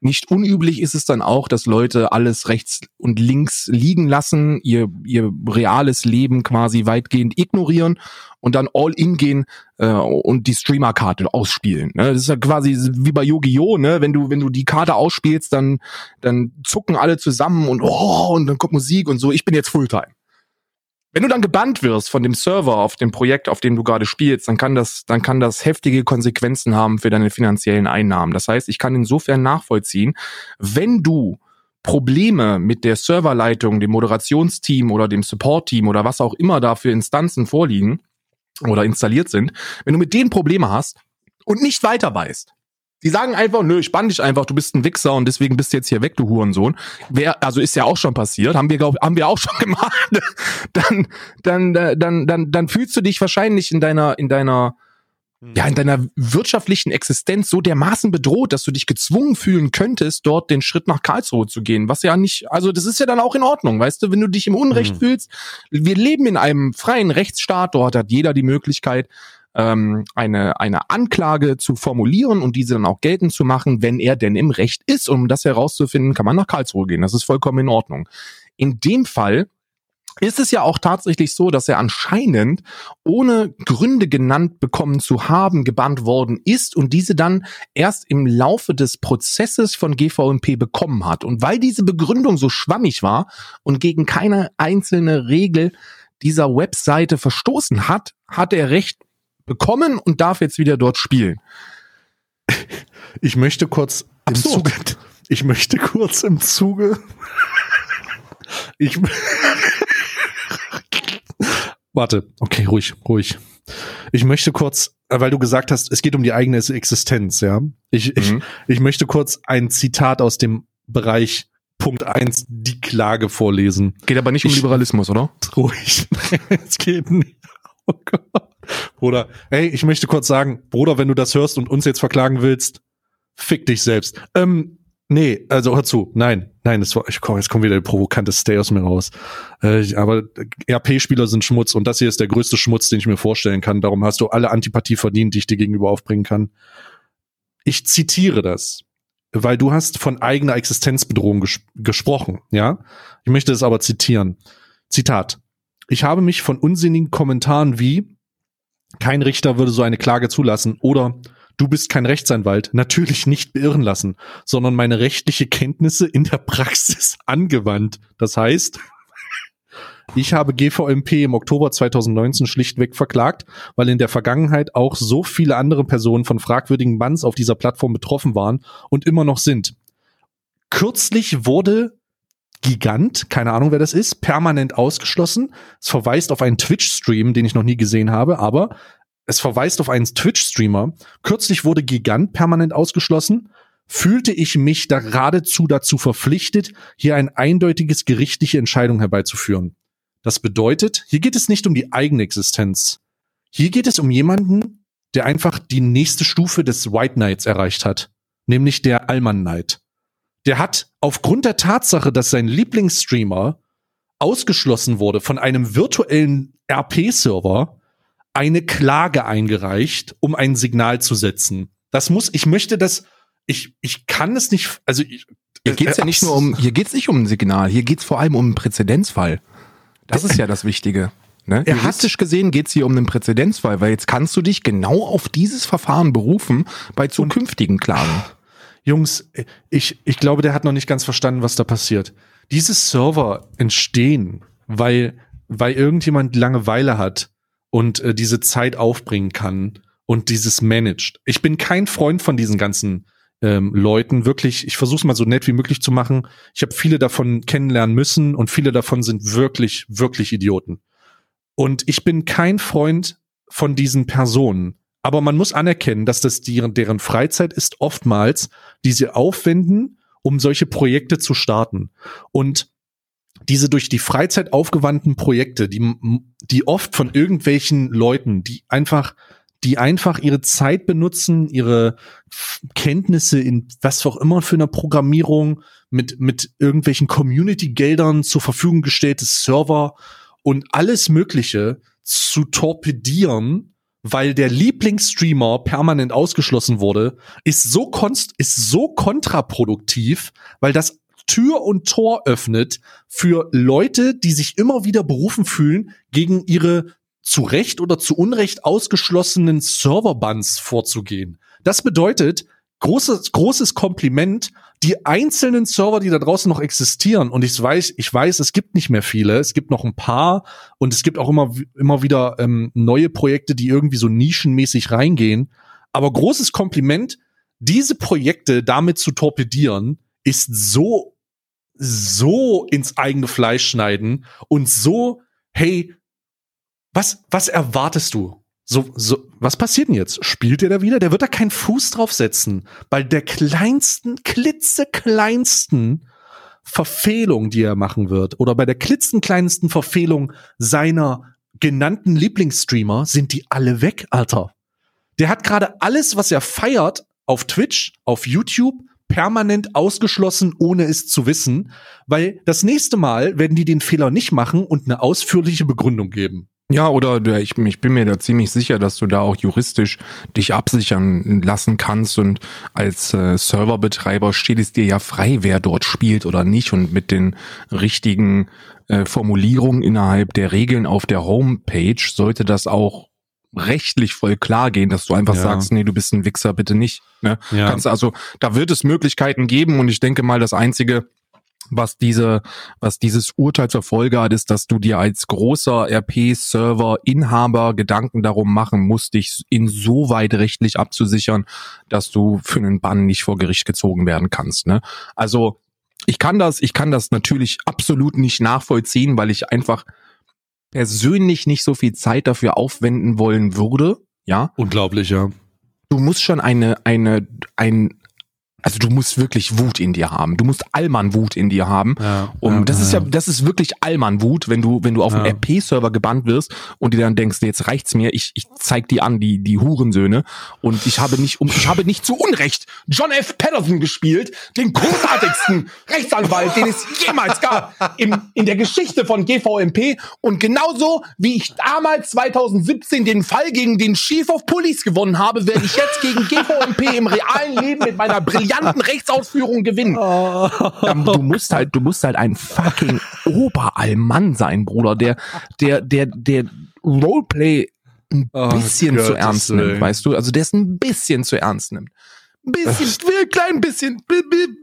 nicht unüblich ist es dann auch, dass Leute alles rechts und links liegen lassen, ihr, ihr reales Leben quasi weitgehend ignorieren und dann all in gehen äh, und die Streamer-Karte ausspielen. Ne? Das ist ja quasi wie bei Yu-Gi-Oh! Ne? Wenn du wenn du die Karte ausspielst, dann dann zucken alle zusammen und oh und dann kommt Musik und so. Ich bin jetzt Fulltime. Wenn du dann gebannt wirst von dem Server auf dem Projekt, auf dem du gerade spielst, dann kann das, dann kann das heftige Konsequenzen haben für deine finanziellen Einnahmen. Das heißt, ich kann insofern nachvollziehen, wenn du Probleme mit der Serverleitung, dem Moderationsteam oder dem Support-Team oder was auch immer da für Instanzen vorliegen oder installiert sind, wenn du mit denen Probleme hast und nicht weiter weißt, die sagen einfach, nö, ich bann dich einfach, du bist ein Wichser und deswegen bist du jetzt hier weg, du Hurensohn. Wer, also ist ja auch schon passiert, haben wir, glaub, haben wir auch schon [laughs] gemacht. dann, dann, dann, dann, dann fühlst du dich wahrscheinlich in deiner, in deiner, ja, in deiner wirtschaftlichen Existenz so dermaßen bedroht, dass du dich gezwungen fühlen könntest, dort den Schritt nach Karlsruhe zu gehen. Was ja nicht, also das ist ja dann auch in Ordnung, weißt du, wenn du dich im Unrecht mhm. fühlst. Wir leben in einem freien Rechtsstaat, dort hat jeder die Möglichkeit, ähm, eine, eine Anklage zu formulieren und diese dann auch geltend zu machen, wenn er denn im Recht ist. Um das herauszufinden, kann man nach Karlsruhe gehen. Das ist vollkommen in Ordnung. In dem Fall ist es ja auch tatsächlich so, dass er anscheinend ohne Gründe genannt bekommen zu haben gebannt worden ist und diese dann erst im Laufe des Prozesses von GVMP bekommen hat. Und weil diese Begründung so schwammig war und gegen keine einzelne Regel dieser Webseite verstoßen hat, hat er Recht bekommen und darf jetzt wieder dort spielen.
Ich möchte kurz im Zuge, ich möchte kurz im Zuge, ich, warte, okay, ruhig, ruhig. Ich möchte kurz, weil du gesagt hast, es geht um die eigene Existenz, ja. Ich, mhm. ich, ich möchte kurz ein Zitat aus dem Bereich Punkt eins die Klage vorlesen.
Geht aber nicht um Liberalismus, oder?
Ruhig. [laughs] es geht nicht. Oh Gott. Bruder, hey, ich möchte kurz sagen, Bruder, wenn du das hörst und uns jetzt verklagen willst, fick dich selbst. Ähm, nee, also hör zu, nein, nein, das war, ich komm, jetzt kommt wieder der provokante Stay aus mir raus. Äh, aber RP-Spieler sind Schmutz und das hier ist der größte Schmutz, den ich mir vorstellen kann. Darum hast du alle Antipathie verdient, die ich dir gegenüber aufbringen kann. Ich zitiere das, weil du hast von eigener Existenzbedrohung ges gesprochen, ja? Ich möchte es aber zitieren. Zitat. Ich habe mich von unsinnigen Kommentaren wie kein Richter würde so eine Klage zulassen oder du bist kein Rechtsanwalt natürlich nicht beirren lassen, sondern meine rechtliche Kenntnisse in der Praxis [laughs] angewandt. Das heißt, ich habe GVMP im Oktober 2019 schlichtweg verklagt, weil in der Vergangenheit auch so viele andere Personen von fragwürdigen Bans auf dieser Plattform betroffen waren und immer noch sind. Kürzlich wurde Gigant, keine Ahnung wer das ist, permanent ausgeschlossen. Es verweist auf einen Twitch-Stream, den ich noch nie gesehen habe, aber es verweist auf einen Twitch-Streamer. Kürzlich wurde Gigant permanent ausgeschlossen. Fühlte ich mich da geradezu dazu verpflichtet, hier ein eindeutiges gerichtliche Entscheidung herbeizuführen. Das bedeutet, hier geht es nicht um die eigene Existenz. Hier geht es um jemanden, der einfach die nächste Stufe des White Knights erreicht hat, nämlich der Allman Knight der hat aufgrund der Tatsache, dass sein Lieblingsstreamer ausgeschlossen wurde von einem virtuellen RP-Server, eine Klage eingereicht, um ein Signal zu setzen. Das muss, ich möchte das, ich, ich kann es nicht, also ich,
hier geht's ja nicht nur um, hier geht's nicht um ein Signal, hier geht's vor allem um einen Präzedenzfall. Das ist ja das Wichtige. Ne? Juristisch gesehen geht's hier um einen Präzedenzfall, weil jetzt kannst du dich genau auf dieses Verfahren berufen bei zukünftigen Klagen.
Jungs, ich, ich glaube, der hat noch nicht ganz verstanden, was da passiert. Diese Server entstehen, weil, weil irgendjemand Langeweile hat und äh, diese Zeit aufbringen kann und dieses managt. Ich bin kein Freund von diesen ganzen ähm, Leuten. Wirklich, ich versuche es mal so nett wie möglich zu machen. Ich habe viele davon kennenlernen müssen und viele davon sind wirklich, wirklich Idioten. Und ich bin kein Freund von diesen Personen. Aber man muss anerkennen, dass das deren, deren Freizeit ist oftmals, die sie aufwenden, um solche Projekte zu starten. Und diese durch die Freizeit aufgewandten Projekte, die, die oft von irgendwelchen Leuten, die einfach, die einfach ihre Zeit benutzen, ihre Kenntnisse in was auch immer für eine Programmierung mit, mit irgendwelchen Community-Geldern zur Verfügung gestellte Server und alles Mögliche zu torpedieren, weil der Lieblingsstreamer permanent ausgeschlossen wurde, ist so konst ist so kontraproduktiv, weil das Tür und Tor öffnet für Leute, die sich immer wieder berufen fühlen, gegen ihre zu Recht oder zu Unrecht ausgeschlossenen Serverbans vorzugehen. Das bedeutet, großes, großes Kompliment die einzelnen Server, die da draußen noch existieren, und ich weiß, ich weiß, es gibt nicht mehr viele, es gibt noch ein paar und es gibt auch immer, immer wieder ähm, neue Projekte, die irgendwie so nischenmäßig reingehen. Aber großes Kompliment, diese Projekte damit zu torpedieren, ist so, so ins eigene Fleisch schneiden und so, hey, was, was erwartest du? So, so, was passiert denn jetzt? Spielt er da wieder? Der wird da keinen Fuß drauf setzen. Bei der kleinsten, klitzekleinsten Verfehlung, die er machen wird, oder bei der klitzenkleinsten Verfehlung seiner genannten Lieblingsstreamer, sind die alle weg, Alter. Der hat gerade alles, was er feiert, auf Twitch, auf YouTube, permanent ausgeschlossen, ohne es zu wissen, weil das nächste Mal werden die den Fehler nicht machen und eine ausführliche Begründung geben.
Ja, oder ich, ich bin mir da ziemlich sicher, dass du da auch juristisch dich absichern lassen kannst und als äh, Serverbetreiber steht es dir ja frei, wer dort spielt oder nicht und mit den richtigen äh, Formulierungen innerhalb der Regeln auf der Homepage sollte das auch rechtlich voll klar gehen, dass du einfach ja. sagst, nee, du bist ein Wichser, bitte nicht. Ne? Ja. Kannst also, da wird es Möglichkeiten geben und ich denke mal, das einzige, was diese, was dieses Urteil zur Folge hat, ist, dass du dir als großer RP-Server-Inhaber Gedanken darum machen musst, dich insoweit rechtlich abzusichern, dass du für einen Bann nicht vor Gericht gezogen werden kannst. Ne? Also ich kann das, ich kann das natürlich absolut nicht nachvollziehen, weil ich einfach persönlich nicht so viel Zeit dafür aufwenden wollen würde. Ja.
Unglaublich, ja.
Du musst schon eine, eine, ein, also du musst wirklich Wut in dir haben. Du musst Allmann-Wut in dir haben. Ja, um, ja, das ist ja, das ist wirklich Allmann-Wut, wenn du, wenn du auf ja. einem RP-Server gebannt wirst und dir dann denkst, jetzt reicht's mir, ich, ich zeig die an, die, die Hurensöhne. Und ich habe nicht, um, ich habe nicht zu Unrecht John F. Patterson gespielt, den großartigsten [laughs] Rechtsanwalt, den es jemals gab im, in der Geschichte von GVMP. Und genauso wie ich damals 2017 den Fall gegen den Chief of Police gewonnen habe, werde ich jetzt gegen GVMP im realen Leben mit meiner Brille brillanten Rechtsausführung gewinnen. Oh. Du musst halt, du musst halt ein fucking Oberallmann sein, Bruder, der, der, der, der Roleplay ein oh, bisschen Gott, zu ernst nimmt, weißt du? Also der es ein bisschen zu ernst nimmt. Ein bisschen, ein klein bisschen,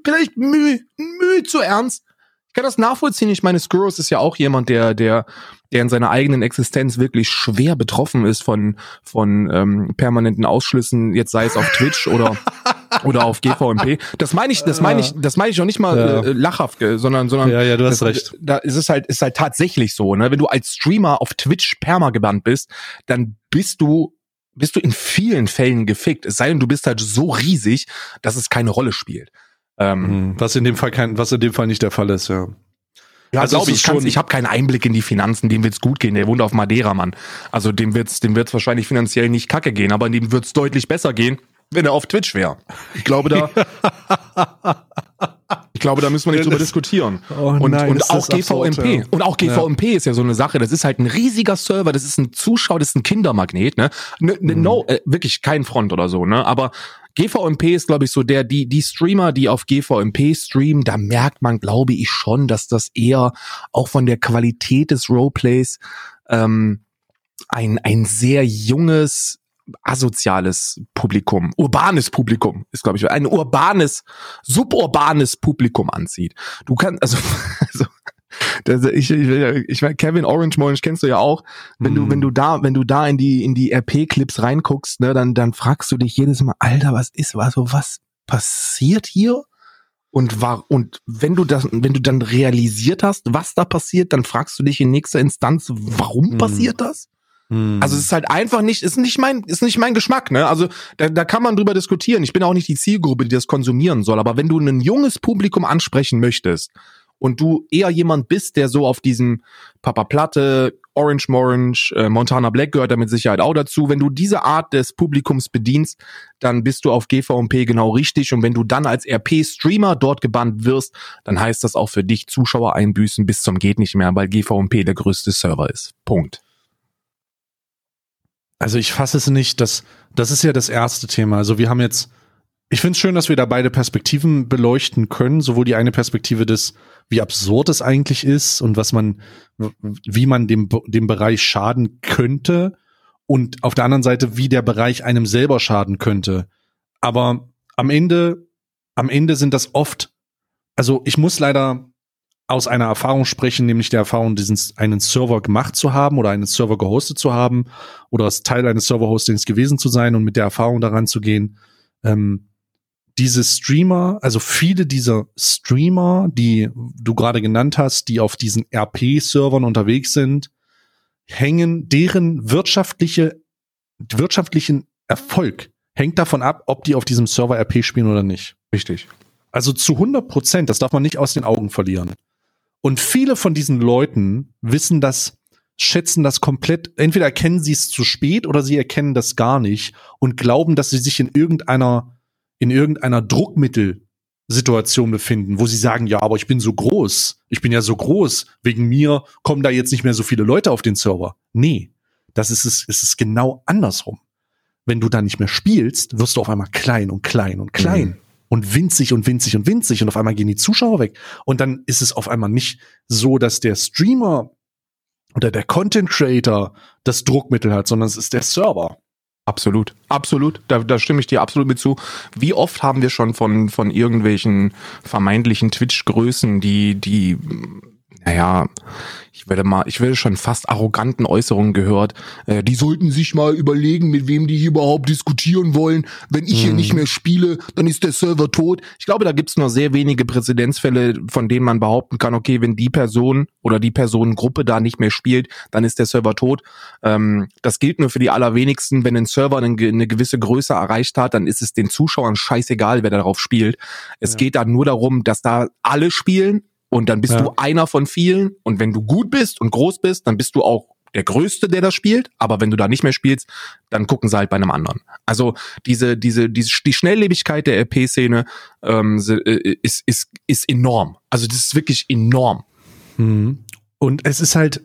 vielleicht Mühe, Mühe zu ernst. Ich kann das nachvollziehen. Ich meine, Skurrus ist ja auch jemand, der, der, der in seiner eigenen Existenz wirklich schwer betroffen ist von, von ähm, permanenten Ausschlüssen, jetzt sei es auf Twitch oder [laughs] oder auf GVMP. Das meine ich, das meine ich, das meine ich auch nicht mal ja. äh, lachhaft, sondern, sondern.
Ja, ja, du hast das, recht.
Da ist es halt, ist halt tatsächlich so, ne? Wenn du als Streamer auf Twitch perma gebannt bist, dann bist du bist du in vielen Fällen gefickt. Es sei denn, du bist halt so riesig, dass es keine Rolle spielt.
Ähm, mhm. was in dem Fall kein, was in dem Fall nicht der Fall ist, ja.
Ja, also glaube ich. Schon ich habe keinen Einblick in die Finanzen. Dem wird's gut gehen. Der wohnt auf Madeira, Mann. Also dem wird's, dem wird's wahrscheinlich finanziell nicht kacke gehen, aber dem wird's deutlich besser gehen, wenn er auf Twitch wäre. Ich glaube da. [laughs] ich glaube, da müssen wir nicht drüber diskutieren. Oh und, nein, und auch GVMP. Absurd, ja. Und auch GVMP ja. ist ja so eine Sache. Das ist halt ein riesiger Server. Das ist ein Zuschauer, das ist ein Kindermagnet. Ne, ne, ne mhm. no, äh, wirklich kein Front oder so. Ne, aber GVMP ist, glaube ich, so der, die, die Streamer, die auf GVMP streamen, da merkt man, glaube ich, schon, dass das eher auch von der Qualität des Roleplays ähm, ein, ein sehr junges, asoziales Publikum, urbanes Publikum ist, glaube ich, ein urbanes, suburbanes Publikum anzieht. Du kannst, also, [laughs] also Das, ich, ich, ich meine, Kevin Orange Morange kennst du ja auch. Wenn du, wenn du da, wenn du da in die, in die RP-Clips reinguckst, ne, dann, dann fragst du dich jedes Mal, Alter, was ist, was, was passiert hier? Und war, und wenn du das, wenn du dann realisiert hast, was da passiert, dann fragst du dich in nächster Instanz, warum hm. passiert das? Hm. Also es ist halt einfach nicht, ist nicht mein, ist nicht mein Geschmack, ne? Also da, da kann man drüber diskutieren. Ich bin auch nicht die Zielgruppe, die das konsumieren soll. Aber wenn du ein junges Publikum ansprechen möchtest und du eher jemand bist, der so auf diesem Papa Platte, Orange Morange, äh, Montana Black gehört da mit Sicherheit auch dazu. Wenn du diese Art des Publikums bedienst, dann bist du auf GVMP genau richtig. Und wenn du dann als RP-Streamer dort gebannt wirst, dann heißt das auch für dich Zuschauer einbüßen bis zum geht nicht mehr, weil GVMP der größte Server ist. Punkt.
Also ich fasse es nicht, das, das ist ja das erste Thema. Also wir haben jetzt ich finde es schön, dass wir da beide Perspektiven beleuchten können, sowohl die eine Perspektive des, wie absurd es eigentlich ist und was man, wie man dem, dem Bereich schaden könnte und auf der anderen Seite, wie der Bereich einem selber schaden könnte. Aber am Ende, am Ende sind das oft, also ich muss leider aus einer Erfahrung sprechen, nämlich der Erfahrung, diesen einen Server gemacht zu haben oder einen Server gehostet zu haben oder als Teil eines Server-Hostings gewesen zu sein und mit der Erfahrung daran zu gehen. Ähm, diese Streamer, also viele dieser Streamer, die du gerade genannt hast, die auf diesen RP-Servern unterwegs sind, hängen deren wirtschaftliche, wirtschaftlichen Erfolg hängt davon ab, ob die auf diesem Server RP spielen oder nicht.
Richtig.
Also zu 100 Prozent, das darf man nicht aus den Augen verlieren. Und viele von diesen Leuten wissen das, schätzen das komplett, entweder erkennen sie es zu spät oder sie erkennen das gar nicht und glauben, dass sie sich in irgendeiner in irgendeiner Druckmittelsituation befinden, wo sie sagen, ja, aber ich bin so groß, ich bin ja so groß, wegen mir kommen da jetzt nicht mehr so viele Leute auf den Server. Nee, das ist es, ist es genau andersrum. Wenn du da nicht mehr spielst, wirst du auf einmal klein und klein und klein. Mhm. Und winzig und winzig und winzig und auf einmal gehen die Zuschauer weg. Und dann ist es auf einmal nicht so, dass der Streamer oder der Content Creator das Druckmittel hat, sondern es ist der Server.
Absolut, absolut. Da, da stimme ich dir absolut mit zu. Wie oft haben wir schon von, von irgendwelchen vermeintlichen Twitch-Größen, die, die, naja, ich werde mal, ich werde schon fast arroganten Äußerungen gehört. Äh, die sollten sich mal überlegen, mit wem die hier überhaupt diskutieren wollen. Wenn ich hm. hier nicht mehr spiele, dann ist der Server tot. Ich glaube, da gibt's nur sehr wenige Präzedenzfälle, von denen man behaupten kann, okay, wenn die Person oder die Personengruppe da nicht mehr spielt, dann ist der Server tot. Ähm, das gilt nur für die allerwenigsten. Wenn ein Server eine, eine, gewisse Größe erreicht hat, dann ist es den Zuschauern scheißegal, wer darauf spielt. Es ja. geht da nur darum, dass da alle spielen und dann bist ja. du einer von vielen. Und wenn du gut bist und groß bist, dann bist du auch der Größte, der das spielt. Aber wenn du da nicht mehr spielst, dann gucken sie halt bei einem anderen. Also diese, diese, diese die Schnelllebigkeit der RP-Szene ähm, äh, ist, ist, ist enorm. Also das ist wirklich enorm.
Mhm. Und es ist halt,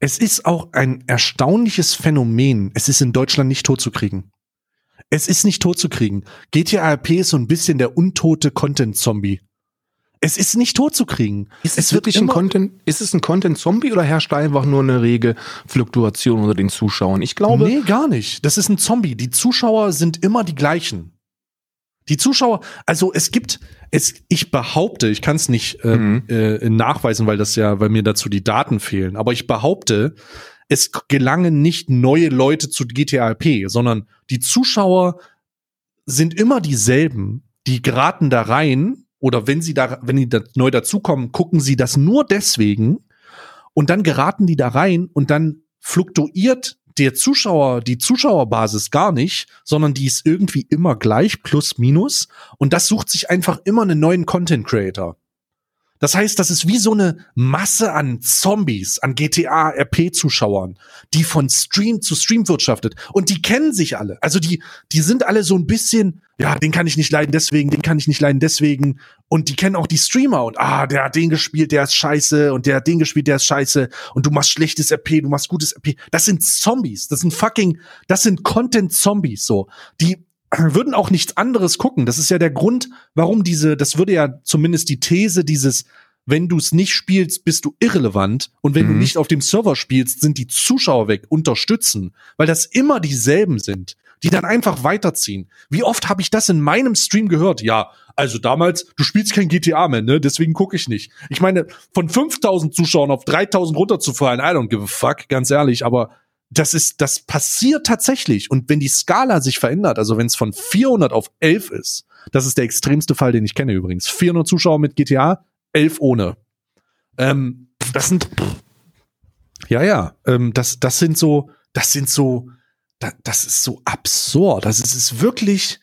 es ist auch ein erstaunliches Phänomen. Es ist in Deutschland nicht totzukriegen. Es ist nicht totzukriegen. GTA RP ist so ein bisschen der untote Content-Zombie. Es ist nicht tot zu kriegen.
Ist es, es wirklich ein Content, ist es ein Content-Zombie oder herrscht da einfach nur eine rege Fluktuation unter den Zuschauern? Ich glaube.
Nee, gar nicht. Das ist ein Zombie. Die Zuschauer sind immer die gleichen. Die Zuschauer, also es gibt, es, ich behaupte, ich kann es nicht äh, mhm. äh, nachweisen, weil das ja, weil mir dazu die Daten fehlen, aber ich behaupte, es gelangen nicht neue Leute zu GTAP, sondern die Zuschauer sind immer dieselben, die geraten da rein oder wenn sie da, wenn die da neu dazukommen, gucken sie das nur deswegen und dann geraten die da rein und dann fluktuiert der Zuschauer, die Zuschauerbasis gar nicht, sondern die ist irgendwie immer gleich, plus minus. Und das sucht sich einfach immer einen neuen Content Creator. Das heißt, das ist wie so eine Masse an Zombies, an GTA RP-Zuschauern, die von Stream zu Stream wirtschaftet. Und die kennen sich alle. Also die, die sind alle so ein bisschen, ja, den kann ich nicht leiden deswegen, den kann ich nicht leiden deswegen. Und die kennen auch die Streamer und ah, der hat den gespielt, der ist scheiße und der hat den gespielt, der ist scheiße und du machst schlechtes RP, du machst gutes RP. Das sind Zombies, das sind fucking, das sind Content-Zombies so. Die [clears throat] würden auch nichts anderes gucken. Das ist ja der Grund, warum diese, das würde ja zumindest die These dieses, wenn du es nicht spielst, bist du irrelevant. Und wenn mhm. du nicht auf dem Server spielst, sind die Zuschauer weg, unterstützen. Weil das immer dieselben sind. Die dann einfach weiterziehen. Wie oft habe ich das in meinem Stream gehört? Ja, also damals, du spielst kein GTA mehr, ne? Deswegen gucke ich nicht. Ich meine, von 5000 Zuschauern auf 3000 runterzufallen, I don't give a fuck, ganz ehrlich, aber das ist, das passiert tatsächlich. Und wenn die Skala sich verändert, also wenn es von 400 auf 11 ist, das ist der extremste Fall, den ich kenne übrigens. 400 Zuschauer mit GTA, 11 ohne. Ähm, das sind, ja, ja, ähm, das, das sind so, das sind so, das, das ist so absurd. Das ist, ist wirklich,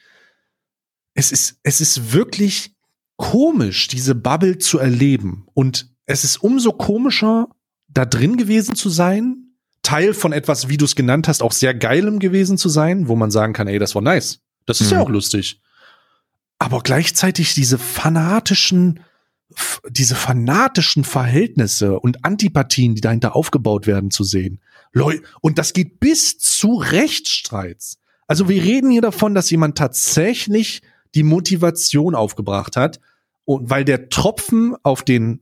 es ist, es ist wirklich komisch, diese Bubble zu erleben. Und es ist umso komischer, da drin gewesen zu sein, Teil von etwas, wie du es genannt hast, auch sehr geilem gewesen zu sein, wo man sagen kann, ey, das war nice. Das ist mhm. ja auch lustig. Aber gleichzeitig diese fanatischen, diese fanatischen Verhältnisse und Antipathien, die dahinter aufgebaut werden, zu sehen. Leute, und das geht bis zu Rechtsstreits. Also wir reden hier davon, dass jemand tatsächlich die Motivation aufgebracht hat und weil der Tropfen auf den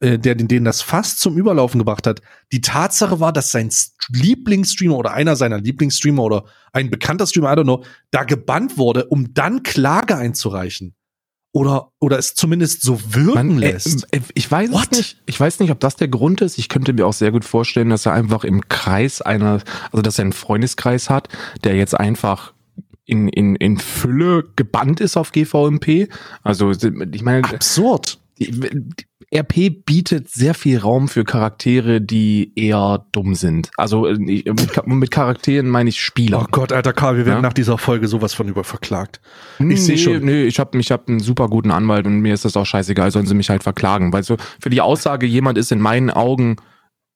äh, der den, den das fast zum Überlaufen gebracht hat, die Tatsache war, dass sein Lieblingsstreamer oder einer seiner Lieblingsstreamer oder ein bekannter Streamer, I don't know, da gebannt wurde, um dann Klage einzureichen. Oder, oder es zumindest so wirken Man, äh, lässt.
Äh, ich weiß What? nicht. Ich weiß nicht, ob das der Grund ist. Ich könnte mir auch sehr gut vorstellen, dass er einfach im Kreis einer, also dass er einen Freundeskreis hat, der jetzt einfach in, in, in Fülle gebannt ist auf GVMP. Also, ich meine.
Absurd.
RP bietet sehr viel Raum für Charaktere, die eher dumm sind. Also äh, mit, mit Charakteren meine ich Spieler.
Oh Gott, alter Karl, wir werden ja? nach dieser Folge sowas von über verklagt.
Ich nee, sehe schon. Nee, ich habe ich hab einen super guten Anwalt und mir ist das auch scheißegal, sollen sie mich halt verklagen. Weil so für die Aussage, jemand ist in meinen Augen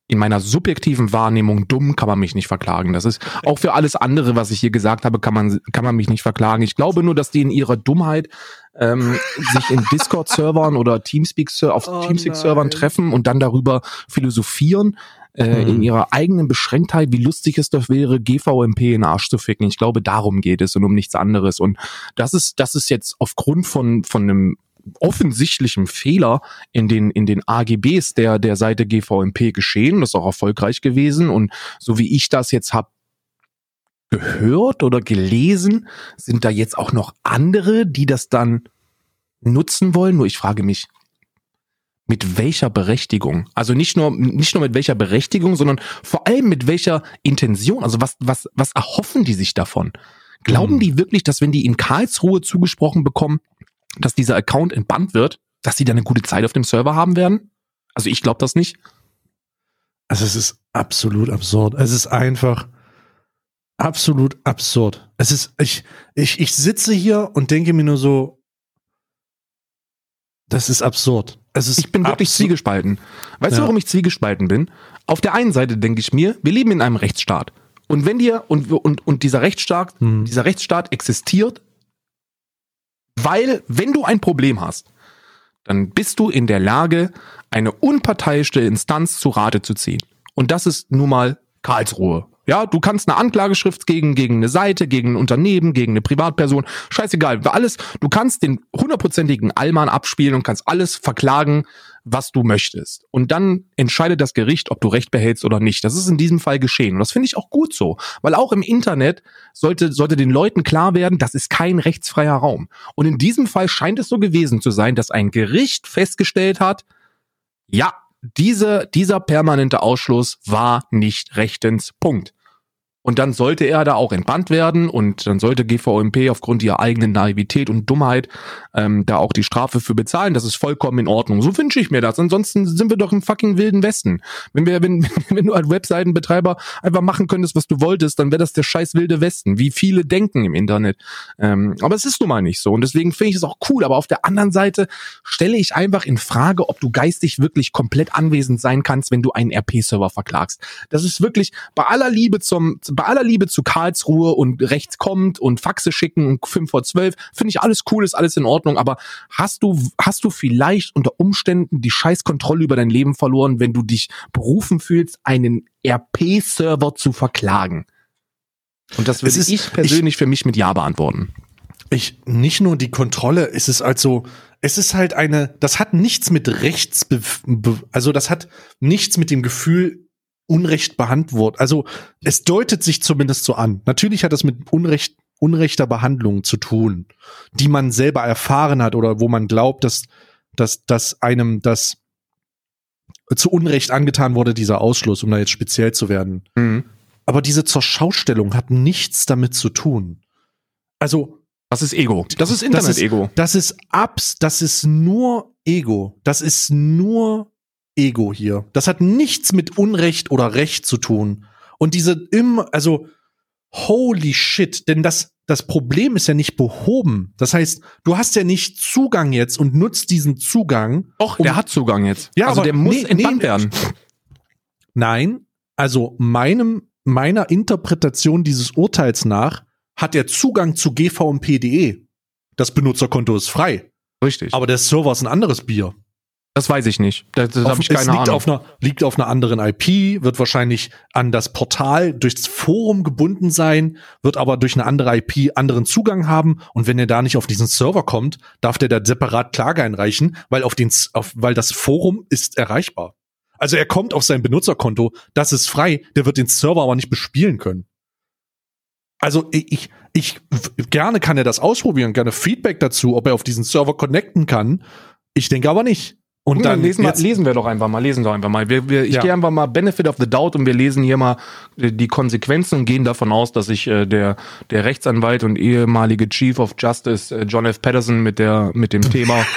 in meiner subjektiven Wahrnehmung dumm, kann man mich nicht verklagen. Das ist auch für alles andere, was ich hier gesagt habe, kann man, kann man mich nicht verklagen. Ich glaube nur, dass die in ihrer Dummheit ähm, sich in Discord-Servern oder Teamspeak auf oh Teamspeak-Servern treffen und dann darüber philosophieren. Äh, in mhm. ihrer eigenen Beschränktheit, wie lustig es doch wäre, GVMP in den Arsch zu ficken. Ich glaube, darum geht es und um nichts anderes. Und das ist, das ist jetzt aufgrund von, von einem offensichtlichem Fehler in den, in den AGBs der, der Seite GVMP geschehen. Das ist auch erfolgreich gewesen. Und so wie ich das jetzt habe gehört oder gelesen, sind da jetzt auch noch andere, die das dann nutzen wollen. Nur ich frage mich, mit welcher Berechtigung? Also nicht nur, nicht nur mit welcher Berechtigung, sondern vor allem mit welcher Intention. Also was, was, was erhoffen die sich davon? Glauben hm. die wirklich, dass wenn die in Karlsruhe zugesprochen bekommen, dass dieser Account entbannt wird, dass sie dann eine gute Zeit auf dem Server haben werden? Also ich glaube das nicht.
Also es ist absolut absurd. Es ist einfach absolut absurd. Es ist, ich, ich, ich sitze hier und denke mir nur so, das ist absurd. Es ist
ich bin wirklich zwiegespalten. Weißt ja. du, warum ich zwiegespalten bin? Auf der einen Seite denke ich mir, wir leben in einem Rechtsstaat. Und wenn dir, und, und, und dieser Rechtsstaat, hm. dieser Rechtsstaat existiert, weil, wenn du ein Problem hast, dann bist du in der Lage, eine unparteiische Instanz zu Rate zu ziehen. Und das ist nun mal Karlsruhe. Ja, du kannst eine Anklageschrift gegen, gegen eine Seite, gegen ein Unternehmen, gegen eine Privatperson, scheißegal, alles, du kannst den hundertprozentigen Allmann abspielen und kannst alles verklagen, was du möchtest. Und dann entscheidet das Gericht, ob du Recht behältst oder nicht. Das ist in diesem Fall geschehen. Und das finde ich auch gut so. Weil auch im Internet sollte, sollte den Leuten klar werden, das ist kein rechtsfreier Raum. Und in diesem Fall scheint es so gewesen zu sein, dass ein Gericht festgestellt hat, ja, diese, dieser permanente Ausschluss war nicht rechtens. Punkt. Und dann sollte er da auch entbannt werden und dann sollte GVMP aufgrund ihrer eigenen Naivität und Dummheit ähm, da auch die Strafe für bezahlen. Das ist vollkommen in Ordnung. So wünsche ich mir das. Ansonsten sind wir doch im fucking wilden Westen. Wenn wir, wenn, [laughs] wenn du als Webseitenbetreiber einfach machen könntest, was du wolltest, dann wäre das der scheiß wilde Westen, wie viele denken im Internet. Ähm, aber es ist nun mal nicht so. Und deswegen finde ich es auch cool. Aber auf der anderen Seite stelle ich einfach in Frage, ob du geistig wirklich komplett anwesend sein kannst, wenn du einen RP-Server verklagst. Das ist wirklich bei aller Liebe zum bei aller Liebe zu Karlsruhe und rechts kommt und Faxe schicken und 5 vor 12, finde ich alles cool, ist alles in Ordnung, aber hast du, hast du vielleicht unter Umständen die Scheißkontrolle über dein Leben verloren, wenn du dich berufen fühlst, einen RP-Server zu verklagen? Und das würde ich persönlich ich, für mich mit Ja beantworten.
Ich, nicht nur die Kontrolle, es ist also, es ist halt eine, das hat nichts mit Rechts, also das hat nichts mit dem Gefühl, Unrecht behandelt wurde. Also es deutet sich zumindest so an. Natürlich hat das mit Unrecht unrechter Behandlung zu tun, die man selber erfahren hat oder wo man glaubt, dass, dass, dass einem das zu Unrecht angetan wurde, dieser Ausschluss, um da jetzt speziell zu werden.
Mhm.
Aber diese Zurschaustellung hat nichts damit zu tun. Also,
Das ist Ego. Das ist Internet-Ego.
das ist abs, das ist nur Ego. Das ist nur Ego hier. Das hat nichts mit Unrecht oder Recht zu tun. Und diese immer, also, holy shit, denn das, das Problem ist ja nicht behoben. Das heißt, du hast ja nicht Zugang jetzt und nutzt diesen Zugang.
Doch,
um-
der hat Zugang jetzt.
Ja,
also
aber
der muss
nee,
entbannt
nee.
werden. [laughs]
Nein, also meinem, meiner Interpretation dieses Urteils nach hat er Zugang zu gvmp.de. Das Benutzerkonto ist frei.
Richtig.
Aber der Server ist ein anderes Bier.
Das weiß ich nicht. Das, das habe ich
es
keine
liegt
Ahnung.
Auf einer, liegt auf einer anderen IP, wird wahrscheinlich an das Portal durchs Forum gebunden sein, wird aber durch eine andere IP anderen Zugang haben. Und wenn er da nicht auf diesen Server kommt, darf der da separat Klage einreichen, weil auf den, auf, weil das Forum ist erreichbar. Also er kommt auf sein Benutzerkonto, das ist frei, der wird den Server aber nicht bespielen können. Also ich, ich gerne kann er das ausprobieren, gerne Feedback dazu, ob er auf diesen Server connecten kann. Ich denke aber nicht. Und dann
dann lesen, wir, lesen wir doch einfach mal, lesen doch einfach mal. Wir, wir, ich
Ja.
gehe einfach mal Benefit of the Doubt und wir lesen hier mal äh, die Konsequenzen und gehen davon aus, dass sich äh, der, der Rechtsanwalt und ehemalige Chief of Justice äh, John F. Patterson mit, der, mit dem Thema [laughs]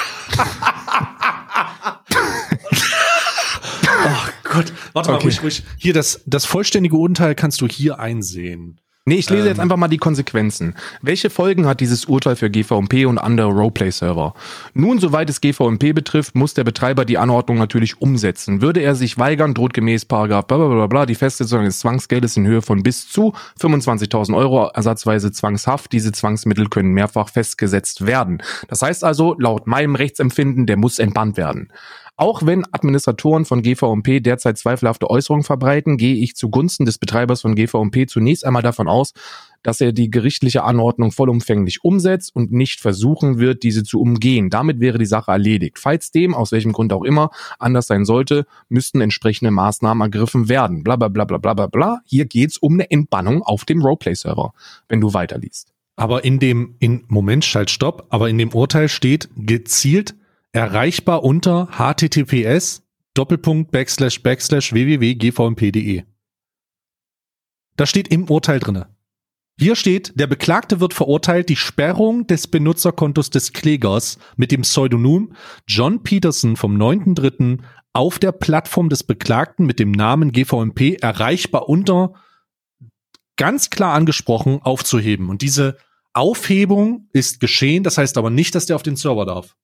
Ach Gott, warte mal,
Okay.
ruhig, ruhig. Hier, das, das vollständige Urteil kannst du hier einsehen.
Nee, ich lese
Ähm.
jetzt einfach mal die Konsequenzen. Welche Folgen hat dieses Urteil für GVMP und andere Roleplay-Server? Nun, soweit es GVMP betrifft, muss der Betreiber die Anordnung natürlich umsetzen. Würde er sich weigern, droht gemäß Paragraph bla bla bla bla die Festsetzung des Zwangsgeldes in Höhe von bis zu 25.000 Euro ersatzweise Zwangshaft. Diese Zwangsmittel können mehrfach festgesetzt werden. Das heißt also, laut meinem Rechtsempfinden, der muss entbannt werden. Auch wenn Administratoren von GVMP derzeit zweifelhafte Äußerungen verbreiten, gehe ich zugunsten des Betreibers von GVMP zunächst einmal davon aus, dass er die gerichtliche Anordnung vollumfänglich umsetzt und nicht versuchen wird, diese zu umgehen. Damit wäre die Sache erledigt. Falls dem, aus welchem Grund auch immer, anders sein sollte, müssten entsprechende Maßnahmen ergriffen werden. Bla bla bla bla bla bla bla. Hier geht's um eine Entbannung auf dem Roleplay-Server, wenn du weiterliest.
Aber in dem, in, Moment, schalt, stopp, aber in dem Urteil steht gezielt erreichbar unter https Doppelpunkt Backslash Backslash www.gvmp.de. Das steht im Urteil drinne. Hier steht, der Beklagte wird verurteilt, die Sperrung des Benutzerkontos des Klägers mit dem Pseudonym John Peterson vom 9.3. auf der Plattform des Beklagten mit dem Namen GVMP erreichbar unter ganz klar angesprochen aufzuheben. Und diese Aufhebung ist geschehen, das heißt aber nicht, dass der auf den Server darf.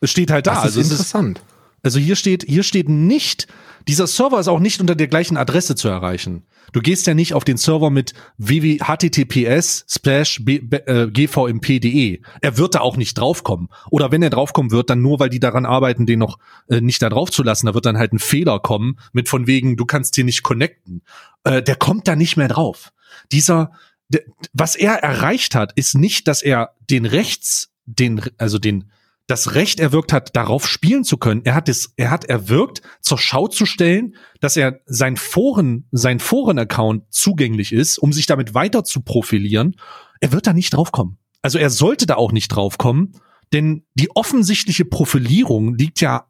Es steht halt da.
Das
also,
ist
es ist,
interessant.
also hier steht, hier steht nicht, dieser Server ist auch nicht unter der gleichen Adresse zu erreichen. Du gehst ja nicht auf den Server mit www https slash äh, gvmp.de. Er wird da auch nicht draufkommen. Oder wenn er draufkommen wird, dann nur, weil die daran arbeiten, den noch äh, nicht da drauf zu lassen. Da wird dann halt ein Fehler kommen mit von wegen, du kannst hier nicht connecten. Äh, der kommt da nicht mehr drauf. Dieser, der, was er erreicht hat, ist nicht, dass er den Rechts, den, also den, das Recht erwirkt hat, darauf spielen zu können. Er hat es, er hat erwirkt, zur Schau zu stellen, dass er sein Foren, sein Foren-Account zugänglich ist, um sich damit weiter zu profilieren. Er wird da nicht draufkommen. Also er sollte da auch nicht draufkommen, denn die offensichtliche Profilierung liegt ja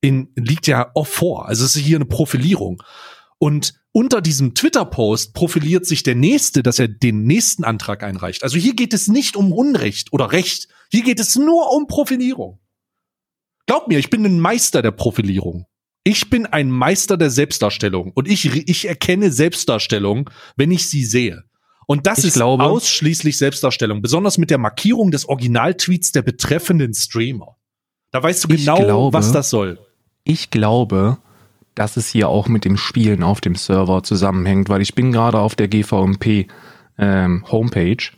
in, liegt ja auch vor. Also es ist hier eine Profilierung. Und unter diesem Twitter-Post profiliert sich der Nächste, dass er den nächsten Antrag einreicht. Also hier geht es nicht um Unrecht oder Recht. Hier geht es nur um Profilierung. Glaub mir, ich bin ein Meister der Profilierung. Ich bin ein Meister der Selbstdarstellung. Und ich, ich erkenne Selbstdarstellung, wenn ich sie sehe. Und das
Ich
ist
glaube-
ausschließlich Selbstdarstellung. Besonders mit der Markierung des Originaltweets der betreffenden Streamer. Da weißt du genau,
glaube-
was das soll.
Ich glaube, dass es hier auch mit dem Spielen auf dem Server zusammenhängt, weil ich bin gerade auf der GVMP ähm, Homepage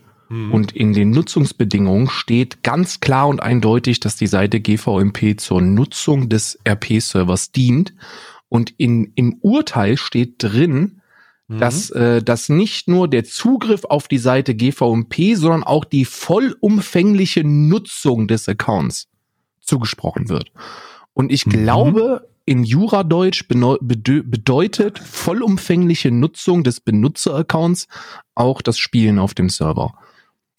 und in den Nutzungsbedingungen steht ganz klar und eindeutig, dass die Seite GVMP zur Nutzung des RP-Servers dient. Und in, im Urteil steht drin, dass, äh, dass nicht nur der Zugriff auf die Seite GVMP, sondern auch die vollumfängliche Nutzung des Accounts zugesprochen wird. Und ich
Mhm.
glaube, in Juradeutsch bedeutet vollumfängliche Nutzung des Benutzeraccounts auch das Spielen auf dem Server.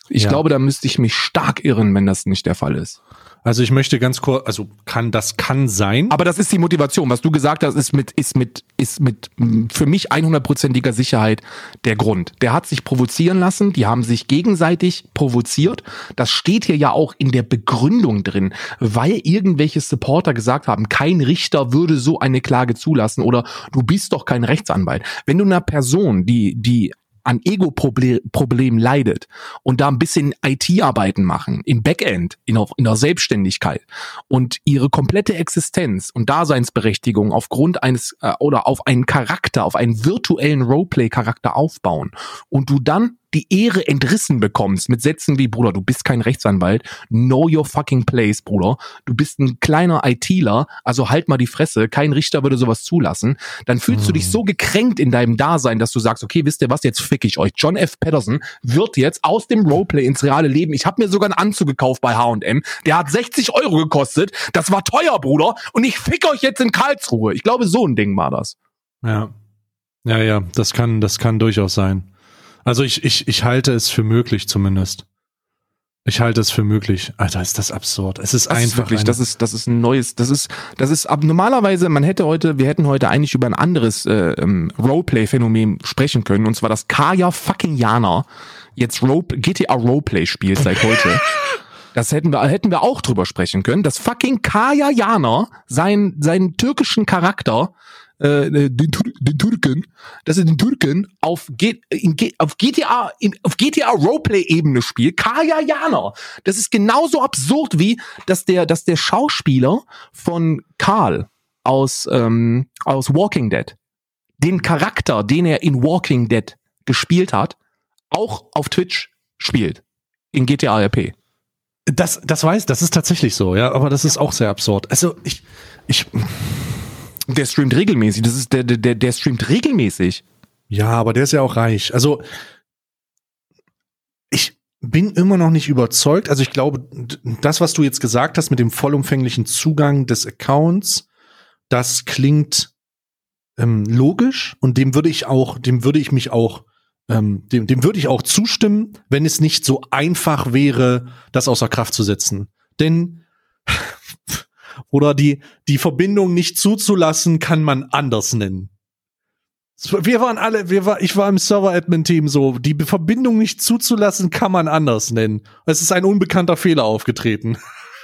Ich
Ja.
glaube, da müsste ich mich stark irren, wenn das nicht der Fall ist.
Also ich möchte ganz kurz, also kann das kann sein.
Aber das ist die Motivation. Was du gesagt hast, ist mit, ist mit, ist mit mm, für mich 100%iger Sicherheit der Grund. Der hat sich provozieren lassen. Die haben sich gegenseitig provoziert. Das steht hier ja auch in der Begründung drin, weil irgendwelche Supporter gesagt haben, kein Richter würde so eine Klage zulassen oder du bist doch kein Rechtsanwalt. Wenn du einer Person, die, die an Ego-Problem leidet und da ein bisschen IT-Arbeiten machen, im Backend, in, der- in der Selbstständigkeit und ihre komplette Existenz und Daseinsberechtigung aufgrund eines äh, oder auf einen Charakter, auf einen virtuellen Roleplay-Charakter aufbauen und du dann die Ehre entrissen bekommst mit Sätzen wie, Bruder, du bist kein Rechtsanwalt, know your fucking place, Bruder, du bist ein kleiner ITler, also halt mal die Fresse, kein Richter würde sowas zulassen, dann fühlst du dich so gekränkt in deinem Dasein, dass du sagst, okay, wisst ihr was, jetzt fick ich euch. John F. Patterson wird jetzt aus dem Roleplay ins reale Leben, ich habe mir sogar einen Anzug gekauft bei H&M, der hat 60 Euro gekostet, das war teuer, Bruder, und ich fick euch jetzt in Karlsruhe. Ich glaube, so ein Ding war das.
Ja. Ja, ja, das kann, das kann durchaus sein. Also ich, ich, ich halte es für möglich zumindest. Ich halte es für möglich. Alter, ist das absurd. Es ist
Das
einfach
ist wirklich,
eine-
das ist, das ist ein neues, das ist, das ist ab normalerweise, man hätte heute, wir hätten heute eigentlich über ein anderes äh, ähm, Roleplay-Phänomen sprechen können, und zwar dass Kaya fucking Jana jetzt Role, GTA Roleplay spielt seit heute. [laughs] Das hätten wir, hätten wir auch drüber sprechen können, dass fucking Kaya Jana seinen, seinen türkischen Charakter äh, den, Tur- den Türken, dass er den Türken auf, G, in, G, auf GTA in, auf GTA Roleplay Ebene spielt. Kaya Jana. Das ist genauso absurd wie, dass der, dass der Schauspieler von Karl aus ähm, aus Walking Dead den Charakter, den er in Walking Dead gespielt hat, auch auf Twitch spielt in GTA RP.
Das, das weiß, das ist tatsächlich so, ja, aber das ist auch sehr absurd. Also ich, ich,
Der streamt regelmäßig. Das ist der, der, der, streamt regelmäßig.
ja, aber der ist ja auch reich. Also ich bin immer noch nicht überzeugt. Also ich glaube, das, was du jetzt gesagt hast mit dem vollumfänglichen Zugang des Accounts, das klingt ähm, logisch und dem würde ich auch, dem würde ich mich auch, ähm, dem, dem würde ich auch zustimmen, wenn es nicht so einfach wäre, das außer Kraft zu setzen. Denn oder die, die Verbindung nicht zuzulassen, kann man anders nennen. Wir waren alle, wir war, ich war im Server-Admin-Team so, die Verbindung nicht zuzulassen, kann man anders nennen. Es ist ein unbekannter Fehler aufgetreten.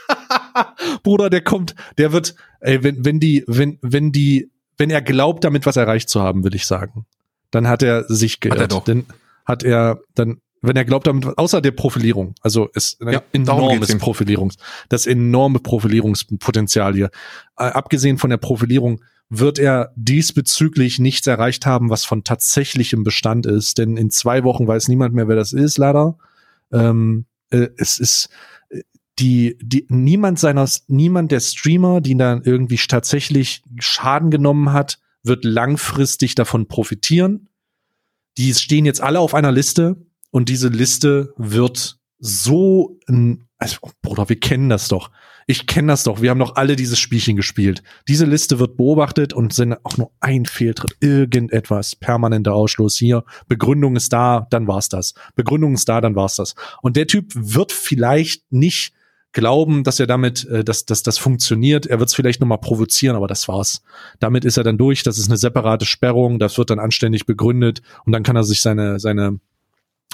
[laughs] Bruder, der kommt, der wird, ey, wenn, wenn die, wenn, wenn die, wenn er glaubt, damit was erreicht zu haben, will ich sagen, dann hat er sich geirrt.
er doch.
Dann hat er, dann, wenn er glaubt, damit, außer der Profilierung, also es
Ja,
enormes. Profilierungs, das enorme Profilierungspotenzial hier. Äh, abgesehen von der Profilierung wird er diesbezüglich nichts erreicht haben, was von tatsächlichem Bestand ist, denn in zwei Wochen weiß niemand mehr, wer das ist, leider. Ähm, äh, es ist die, die, niemand seiner, niemand der Streamer, die dann irgendwie tatsächlich Schaden genommen hat, wird langfristig davon profitieren. Die stehen jetzt alle auf einer Liste und diese Liste wird so, also, Bruder, wir kennen das doch. Ich kenne das doch. Wir haben doch alle dieses Spielchen gespielt. Diese Liste wird beobachtet und sind auch nur ein Fehltritt, irgendetwas, permanenter Ausschluss hier. Begründung ist da, dann war's das. Begründung ist da, dann war's das. Und der Typ wird vielleicht nicht glauben, dass er damit, äh, dass, dass das funktioniert. Er wird es vielleicht nochmal provozieren, aber das war's. Damit ist er dann durch. Das ist eine separate Sperrung. Das wird dann anständig begründet und dann kann er sich seine seine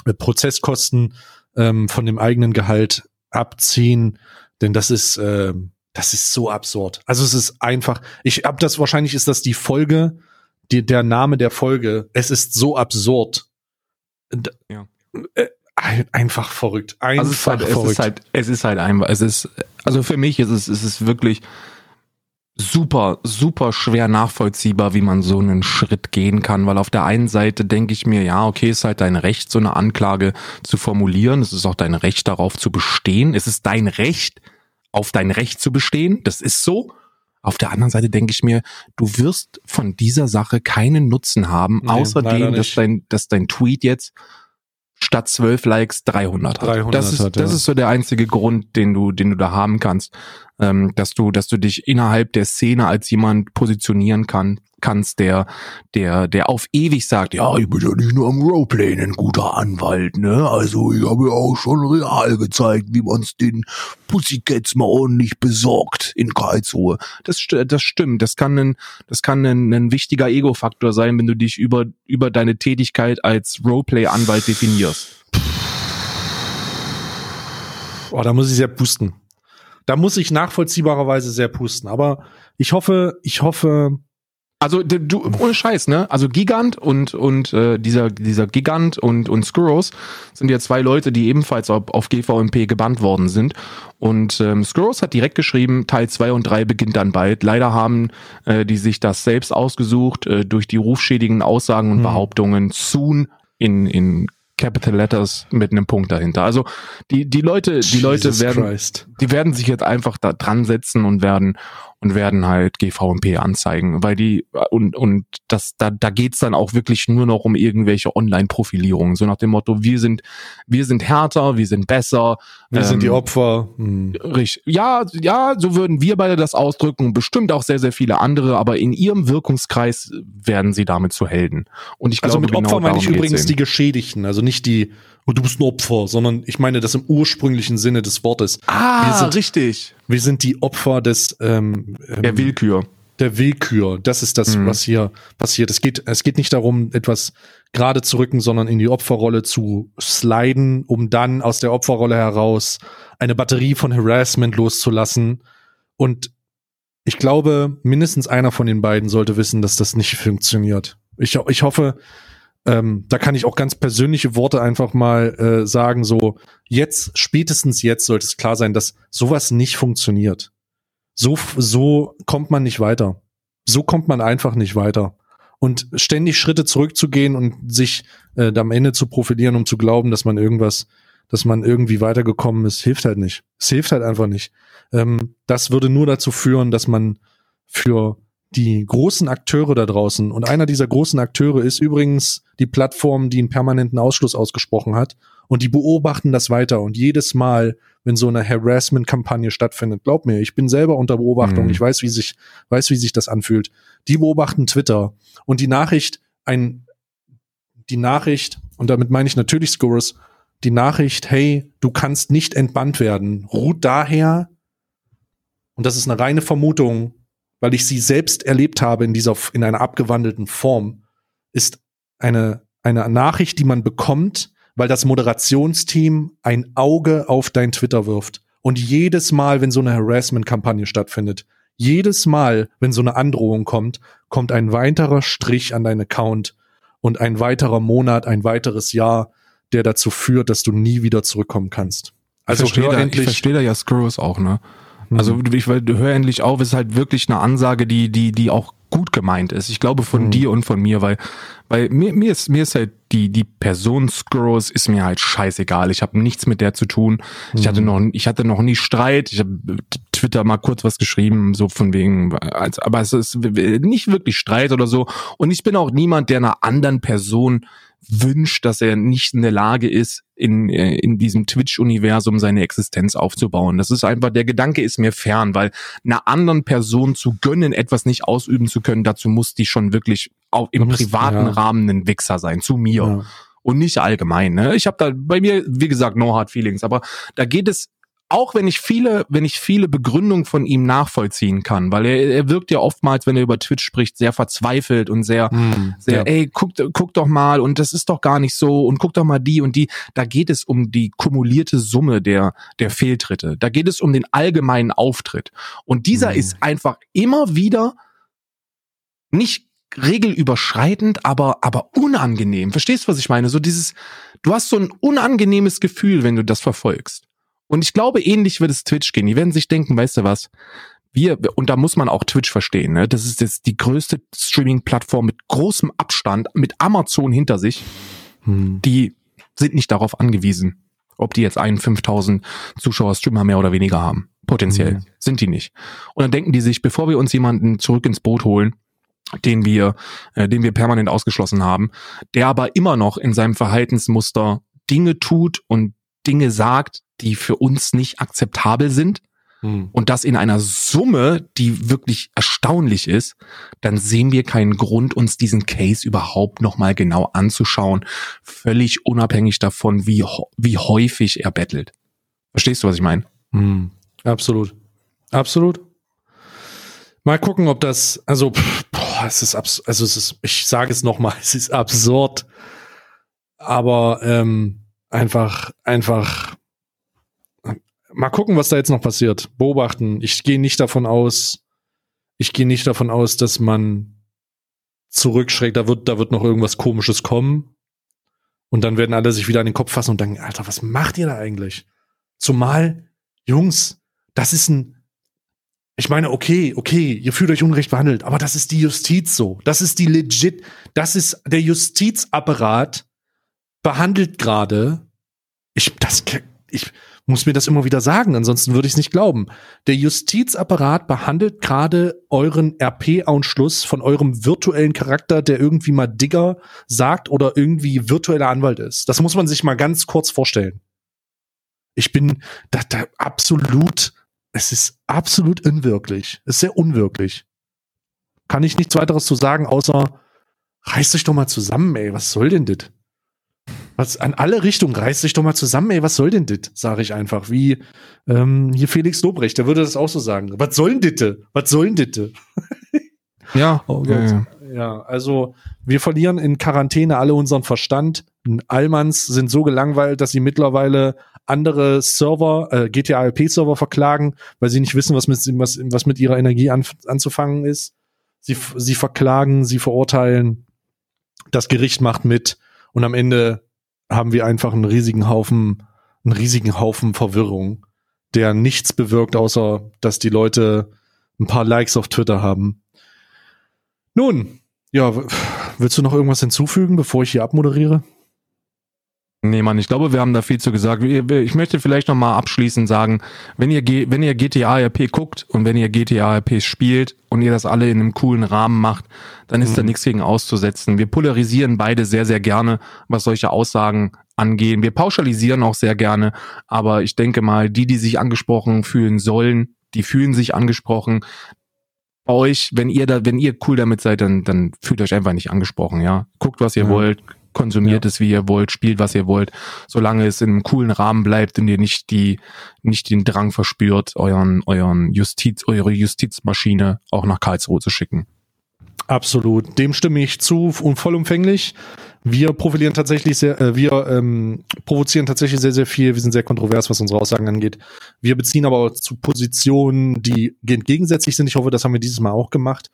Prozesskosten ähm, von dem eigenen Gehalt abziehen, denn das ist ähm, das ist so absurd. Also es ist einfach. Ich hab das wahrscheinlich ist das die Folge, die, der Name der Folge. Es ist so absurd. D-
Ja.
Äh, ein- einfach verrückt. Einfach
Also es ist, halt, es
verrückt.
ist halt, es ist halt einfach, es ist, also für mich ist es, es ist wirklich super, super schwer nachvollziehbar, wie man so einen Schritt gehen kann, weil auf der einen Seite denke ich mir, ja, okay, ist halt dein Recht, so eine Anklage zu formulieren. Es ist auch dein Recht, darauf zu bestehen. Es ist dein Recht, auf dein Recht zu bestehen. Das ist so. Auf der anderen Seite denke ich mir, du wirst von dieser Sache keinen Nutzen haben,
Nee,
außer dem, dass dein, dass dein Tweet jetzt statt 12 Likes 300 hat.
300
das ist,
hat,
das
ja.
ist so der einzige Grund, den du, den du da haben kannst. ähm, dass du, dass du dich innerhalb der Szene als jemand positionieren kann, kannst, der, der, der auf ewig sagt, ja, ich bin ja nicht nur am Roleplay ein guter Anwalt, ne? Also ich habe ja auch schon real gezeigt, wie man's den Pussycats mal ordentlich besorgt in Karlsruhe. Das, das stimmt. Das kann ein, das kann ein, ein wichtiger Ego-Faktor sein, wenn du dich über, über deine Tätigkeit als Roleplay-Anwalt definierst.
Oh, da muss ich sehr pusten. Da muss ich nachvollziehbarerweise sehr pusten. Aber ich hoffe, ich hoffe,
also du ohne Scheiß, ne? Also Gigant und und äh, dieser dieser Gigant und und Skurros sind ja zwei Leute, die ebenfalls auf, auf GVMP gebannt worden sind. Und ähm, Skurros hat direkt geschrieben, Teil zwei und drei beginnt dann bald. Leider haben äh, die sich das selbst ausgesucht äh, durch die rufschädigenden Aussagen und hm. Behauptungen soon in in Capital Letters mit einem Punkt dahinter. Also die die Leute die Leute werden Christ. die werden sich jetzt einfach da dran setzen und werden und werden halt GVMP anzeigen, weil die und und das da da geht's dann auch wirklich nur noch um irgendwelche Online-Profilierungen, so nach dem Motto, wir sind wir sind härter, wir sind besser,
wir ähm, sind die ähm, Opfer.
Hm. Richtig. Ja, ja, so würden wir beide das ausdrücken, bestimmt auch sehr sehr viele andere, aber in ihrem Wirkungskreis werden sie damit zu Helden. Und ich
also
glaube,
mit Opfer genau meine ich übrigens die Geschädigten, also nicht die und du bist ein Opfer, sondern ich meine das im ursprünglichen Sinne des Wortes.
Ah,
wir sind,
richtig.
Wir sind die Opfer des ähm,
der Willkür.
Der Willkür. Das ist das, mhm. was hier passiert. Es geht, es geht nicht darum, etwas gerade zu rücken, sondern in die Opferrolle zu sliden, um dann aus der Opferrolle heraus eine Batterie von Harassment loszulassen. Und ich glaube, mindestens einer von den beiden sollte wissen, dass das nicht funktioniert. Ich, ich hoffe, ähm, da kann ich auch ganz persönliche Worte einfach mal äh, sagen, so jetzt, spätestens jetzt sollte es klar sein, dass sowas nicht funktioniert. So, so kommt man nicht weiter. So kommt man einfach nicht weiter. Und ständig Schritte zurückzugehen und sich äh, am Ende zu profilieren, um zu glauben, dass man irgendwas, dass man irgendwie weitergekommen ist, hilft halt nicht. Es hilft halt einfach nicht. Ähm, das würde nur dazu führen, dass man für die großen Akteure da draußen, und einer dieser großen Akteure ist übrigens die Plattform, die einen permanenten Ausschluss ausgesprochen hat, und die beobachten das weiter. Und jedes Mal, wenn so eine Harassment-Kampagne stattfindet, glaub mir, ich bin selber unter Beobachtung, mhm. ich weiß, wie sich, weiß, wie sich das anfühlt. Die beobachten Twitter und die Nachricht, ein, die Nachricht, und damit meine ich natürlich Scores, die Nachricht, hey, du kannst nicht entbannt werden, ruht daher, und das ist eine reine Vermutung, weil ich sie selbst erlebt habe in dieser, in einer abgewandelten Form, ist eine, eine Nachricht, die man bekommt, weil das Moderationsteam ein Auge auf dein Twitter wirft. Und jedes Mal, wenn so eine Harassment-Kampagne stattfindet, jedes Mal, wenn so eine Androhung kommt, kommt ein weiterer Strich an dein Account und ein weiterer Monat, ein weiteres Jahr, der dazu führt, dass du nie wieder zurückkommen kannst.
Also ich verstehe, da, ich verstehe da ja Screws auch, ne? Also mhm. ich höre endlich auf, es ist halt wirklich eine Ansage, die, die, die auch gut gemeint ist. Ich glaube von mhm. dir und von mir, weil, weil mir, mir ist, mir ist halt die, die Person Scrolls ist mir halt scheißegal. Ich habe nichts mit der zu tun. Mhm. Ich hatte mhm. noch, ich hatte noch nie Streit. Ich habe Twitter mal kurz was geschrieben, so von wegen, als, aber es ist nicht wirklich Streit oder so. Und ich bin auch niemand, der einer anderen Person wünscht, dass er nicht in der Lage ist, in, äh, in diesem Twitch-Universum seine Existenz aufzubauen. Das ist einfach, der Gedanke ist mir fern, weil einer anderen Person zu gönnen, etwas nicht ausüben zu können, dazu muss die schon wirklich auch im musst, privaten ja. Rahmen ein Wichser sein, zu mir. Ja. Und nicht allgemein. Ne? Ich habe da bei mir, wie gesagt, no hard feelings, aber da geht es auch wenn ich viele, wenn ich viele Begründungen von ihm nachvollziehen kann, weil er, er wirkt ja oftmals, wenn er über Twitch spricht, sehr verzweifelt und sehr, mm, sehr, ja. ey, guck, guck doch mal und das ist doch gar nicht so und guck doch mal die und die. Da geht es um die kumulierte Summe der, der Fehltritte. Da geht es um den allgemeinen Auftritt. Und dieser mm. ist einfach immer wieder nicht regelüberschreitend, aber, aber unangenehm. Verstehst du, was ich meine? So dieses, du hast so ein unangenehmes Gefühl, wenn du das verfolgst. Und ich glaube, ähnlich wird es Twitch gehen. Die werden sich denken, weißt du was? Wir, und da muss man auch Twitch verstehen, ne? Das ist jetzt die größte Streaming-Plattform mit großem Abstand, mit Amazon hinter sich. Hm. Die sind nicht darauf angewiesen, ob die jetzt einen 5000 Zuschauer Streamer mehr oder weniger haben. Potenziell hm. sind die nicht. Und dann denken die sich, bevor wir uns jemanden zurück ins Boot holen, den wir, äh, den wir permanent ausgeschlossen haben, der aber immer noch in seinem Verhaltensmuster Dinge tut und Dinge sagt, die für uns nicht akzeptabel sind, hm. und das in einer Summe, die wirklich erstaunlich ist, dann sehen wir keinen Grund, uns diesen Case überhaupt nochmal genau anzuschauen, völlig unabhängig davon, wie, wie häufig er bettelt. Verstehst du, was ich meine?
Hm. Absolut. Absolut. Mal gucken, ob das, also, boah, es ist, abs also es ist, ich sage es nochmal, [laughs] es ist absurd, aber ähm, einfach, einfach, mal gucken, was da jetzt noch passiert. Beobachten. Ich gehe nicht davon aus, ich gehe nicht davon aus, dass man zurückschreckt. Da wird, da wird noch irgendwas Komisches kommen. Und dann werden alle sich wieder an den Kopf fassen und denken, Alter, was macht ihr da eigentlich? Zumal, Jungs, das ist ein, ich meine, okay, okay, ihr fühlt euch unrecht behandelt, aber das ist die Justiz so. Das ist die legit, das ist der Justizapparat behandelt gerade. Ich, das, ich muss mir das immer wieder sagen, ansonsten würde ich es nicht glauben. Der Justizapparat behandelt gerade euren RP-Ausschluss von eurem virtuellen Charakter, der irgendwie mal Digger sagt oder irgendwie virtueller Anwalt ist. Das muss man sich mal ganz kurz vorstellen. Ich bin da, da absolut es ist absolut unwirklich. Es ist sehr unwirklich. Kann ich nichts weiteres zu sagen, außer reiß dich doch mal zusammen, ey. Was soll denn das? Was an alle Richtungen reiß dich doch mal zusammen, ey. Was soll denn das? Sage ich einfach. Wie ähm, hier Felix Lobrecht, der würde das auch so sagen. Was soll denn das? Was soll denn das? [laughs]
ja.
Oh. Ja, also wir verlieren in Quarantäne alle unseren Verstand. Allmanns sind so gelangweilt, dass sie mittlerweile andere Server, äh, GTA RP-Server verklagen, weil sie nicht wissen, was mit, was, was mit ihrer Energie an, anzufangen ist. Sie, sie verklagen, sie verurteilen, das Gericht macht mit und am Ende haben wir einfach einen riesigen Haufen, einen riesigen Haufen Verwirrung, der nichts bewirkt, außer dass die Leute ein paar Likes auf Twitter haben. Nun, ja, willst du noch irgendwas hinzufügen, bevor ich hier abmoderiere?
Nee, Mann, ich glaube, wir haben da viel zu gesagt. Ich möchte vielleicht nochmal abschließend sagen, wenn ihr, wenn ihr GTA RP guckt und wenn ihr GTA RP spielt und ihr das alle in einem coolen Rahmen macht, dann ist mhm. da nichts gegen auszusetzen. Wir polarisieren beide sehr, sehr gerne, was solche Aussagen angehen. Wir pauschalisieren auch sehr gerne, aber ich denke mal, die, die sich angesprochen fühlen sollen, die fühlen sich angesprochen. Euch, wenn ihr da, wenn ihr cool damit seid, dann, dann fühlt euch einfach nicht angesprochen, ja. Guckt, was ihr ja. wollt, konsumiert ja. es, wie ihr wollt, spielt, was ihr wollt, solange es in einem coolen Rahmen bleibt und ihr nicht die, nicht den Drang verspürt, euren, euren Justiz, eure Justizmaschine auch nach Karlsruhe zu schicken.
Absolut, dem stimme ich zu und vollumfänglich. Wir profilieren tatsächlich sehr, äh, wir ähm, provozieren tatsächlich sehr, sehr viel. Wir sind sehr kontrovers, was unsere Aussagen angeht. Wir beziehen aber auch zu Positionen, die gegensätzlich sind. Ich hoffe, das haben wir dieses Mal auch gemacht.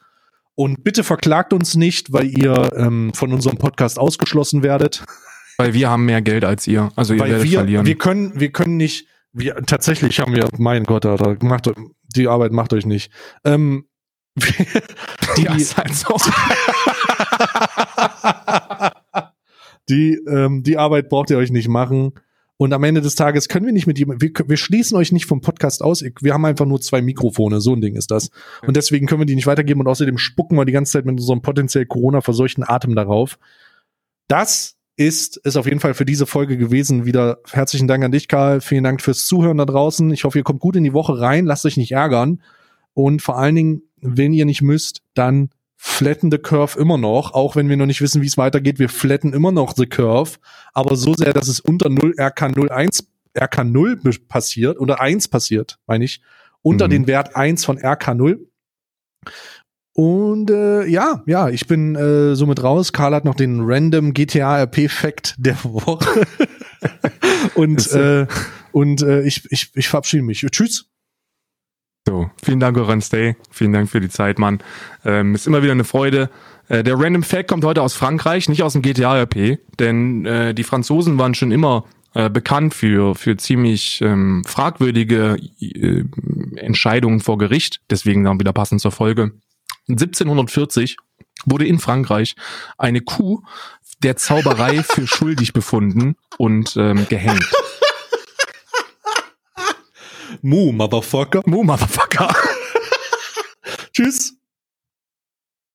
Und bitte verklagt uns nicht, weil ihr ähm, von unserem Podcast ausgeschlossen werdet.
Weil wir haben mehr Geld als ihr. Also ihr weil werdet
wir,
verlieren.
Wir können, wir können nicht, wir, tatsächlich haben wir, mein Gott, Alter, macht, die Arbeit macht euch nicht. Ähm, [laughs] [laughs] die, ja, ist halt so. [laughs] die, ähm, die Arbeit braucht ihr euch nicht machen. Und am Ende des Tages können wir nicht mit jemandem, wir, wir schließen euch nicht vom Podcast aus. Wir haben einfach nur zwei Mikrofone, so ein Ding ist das. Und deswegen können wir die nicht weitergeben und außerdem spucken wir die ganze Zeit mit unserem potenziell Corona-verseuchten Atem darauf. Das ist es auf jeden Fall für diese Folge gewesen. Wieder herzlichen Dank an dich, Karl. Vielen Dank fürs Zuhören da draußen. Ich hoffe, ihr kommt gut in die Woche rein. Lasst euch nicht ärgern. Und vor allen Dingen, wenn ihr nicht müsst, dann flatten the curve immer noch, auch wenn wir noch nicht wissen, wie es weitergeht. Wir flatten immer noch the curve, aber so sehr, dass es unter 0 RK01 RK0 passiert oder 1 passiert, meine ich, unter mhm. den Wert 1 von RK0. Und äh, ja, ja, ich bin äh, somit raus. Karl hat noch den random GTA RP Fact der Woche. [laughs] und äh, und äh, ich, ich, ich verabschiede mich. Tschüss.
So, vielen Dank, Oran Stay. Vielen Dank für die Zeit, Mann. Ähm, ist immer wieder eine Freude. Äh, der Random Fact kommt heute aus Frankreich, nicht aus dem GTA-RP, denn äh, die Franzosen waren schon immer äh, bekannt für, für ziemlich ähm, fragwürdige äh, Entscheidungen vor Gericht. Deswegen dann wieder passend zur Folge. 1740 wurde in Frankreich eine Kuh der Zauberei für [laughs] schuldig befunden und ähm, gehängt.
Mu, Motherfucker.
Mu, Motherfucker. [laughs]
Tschüss.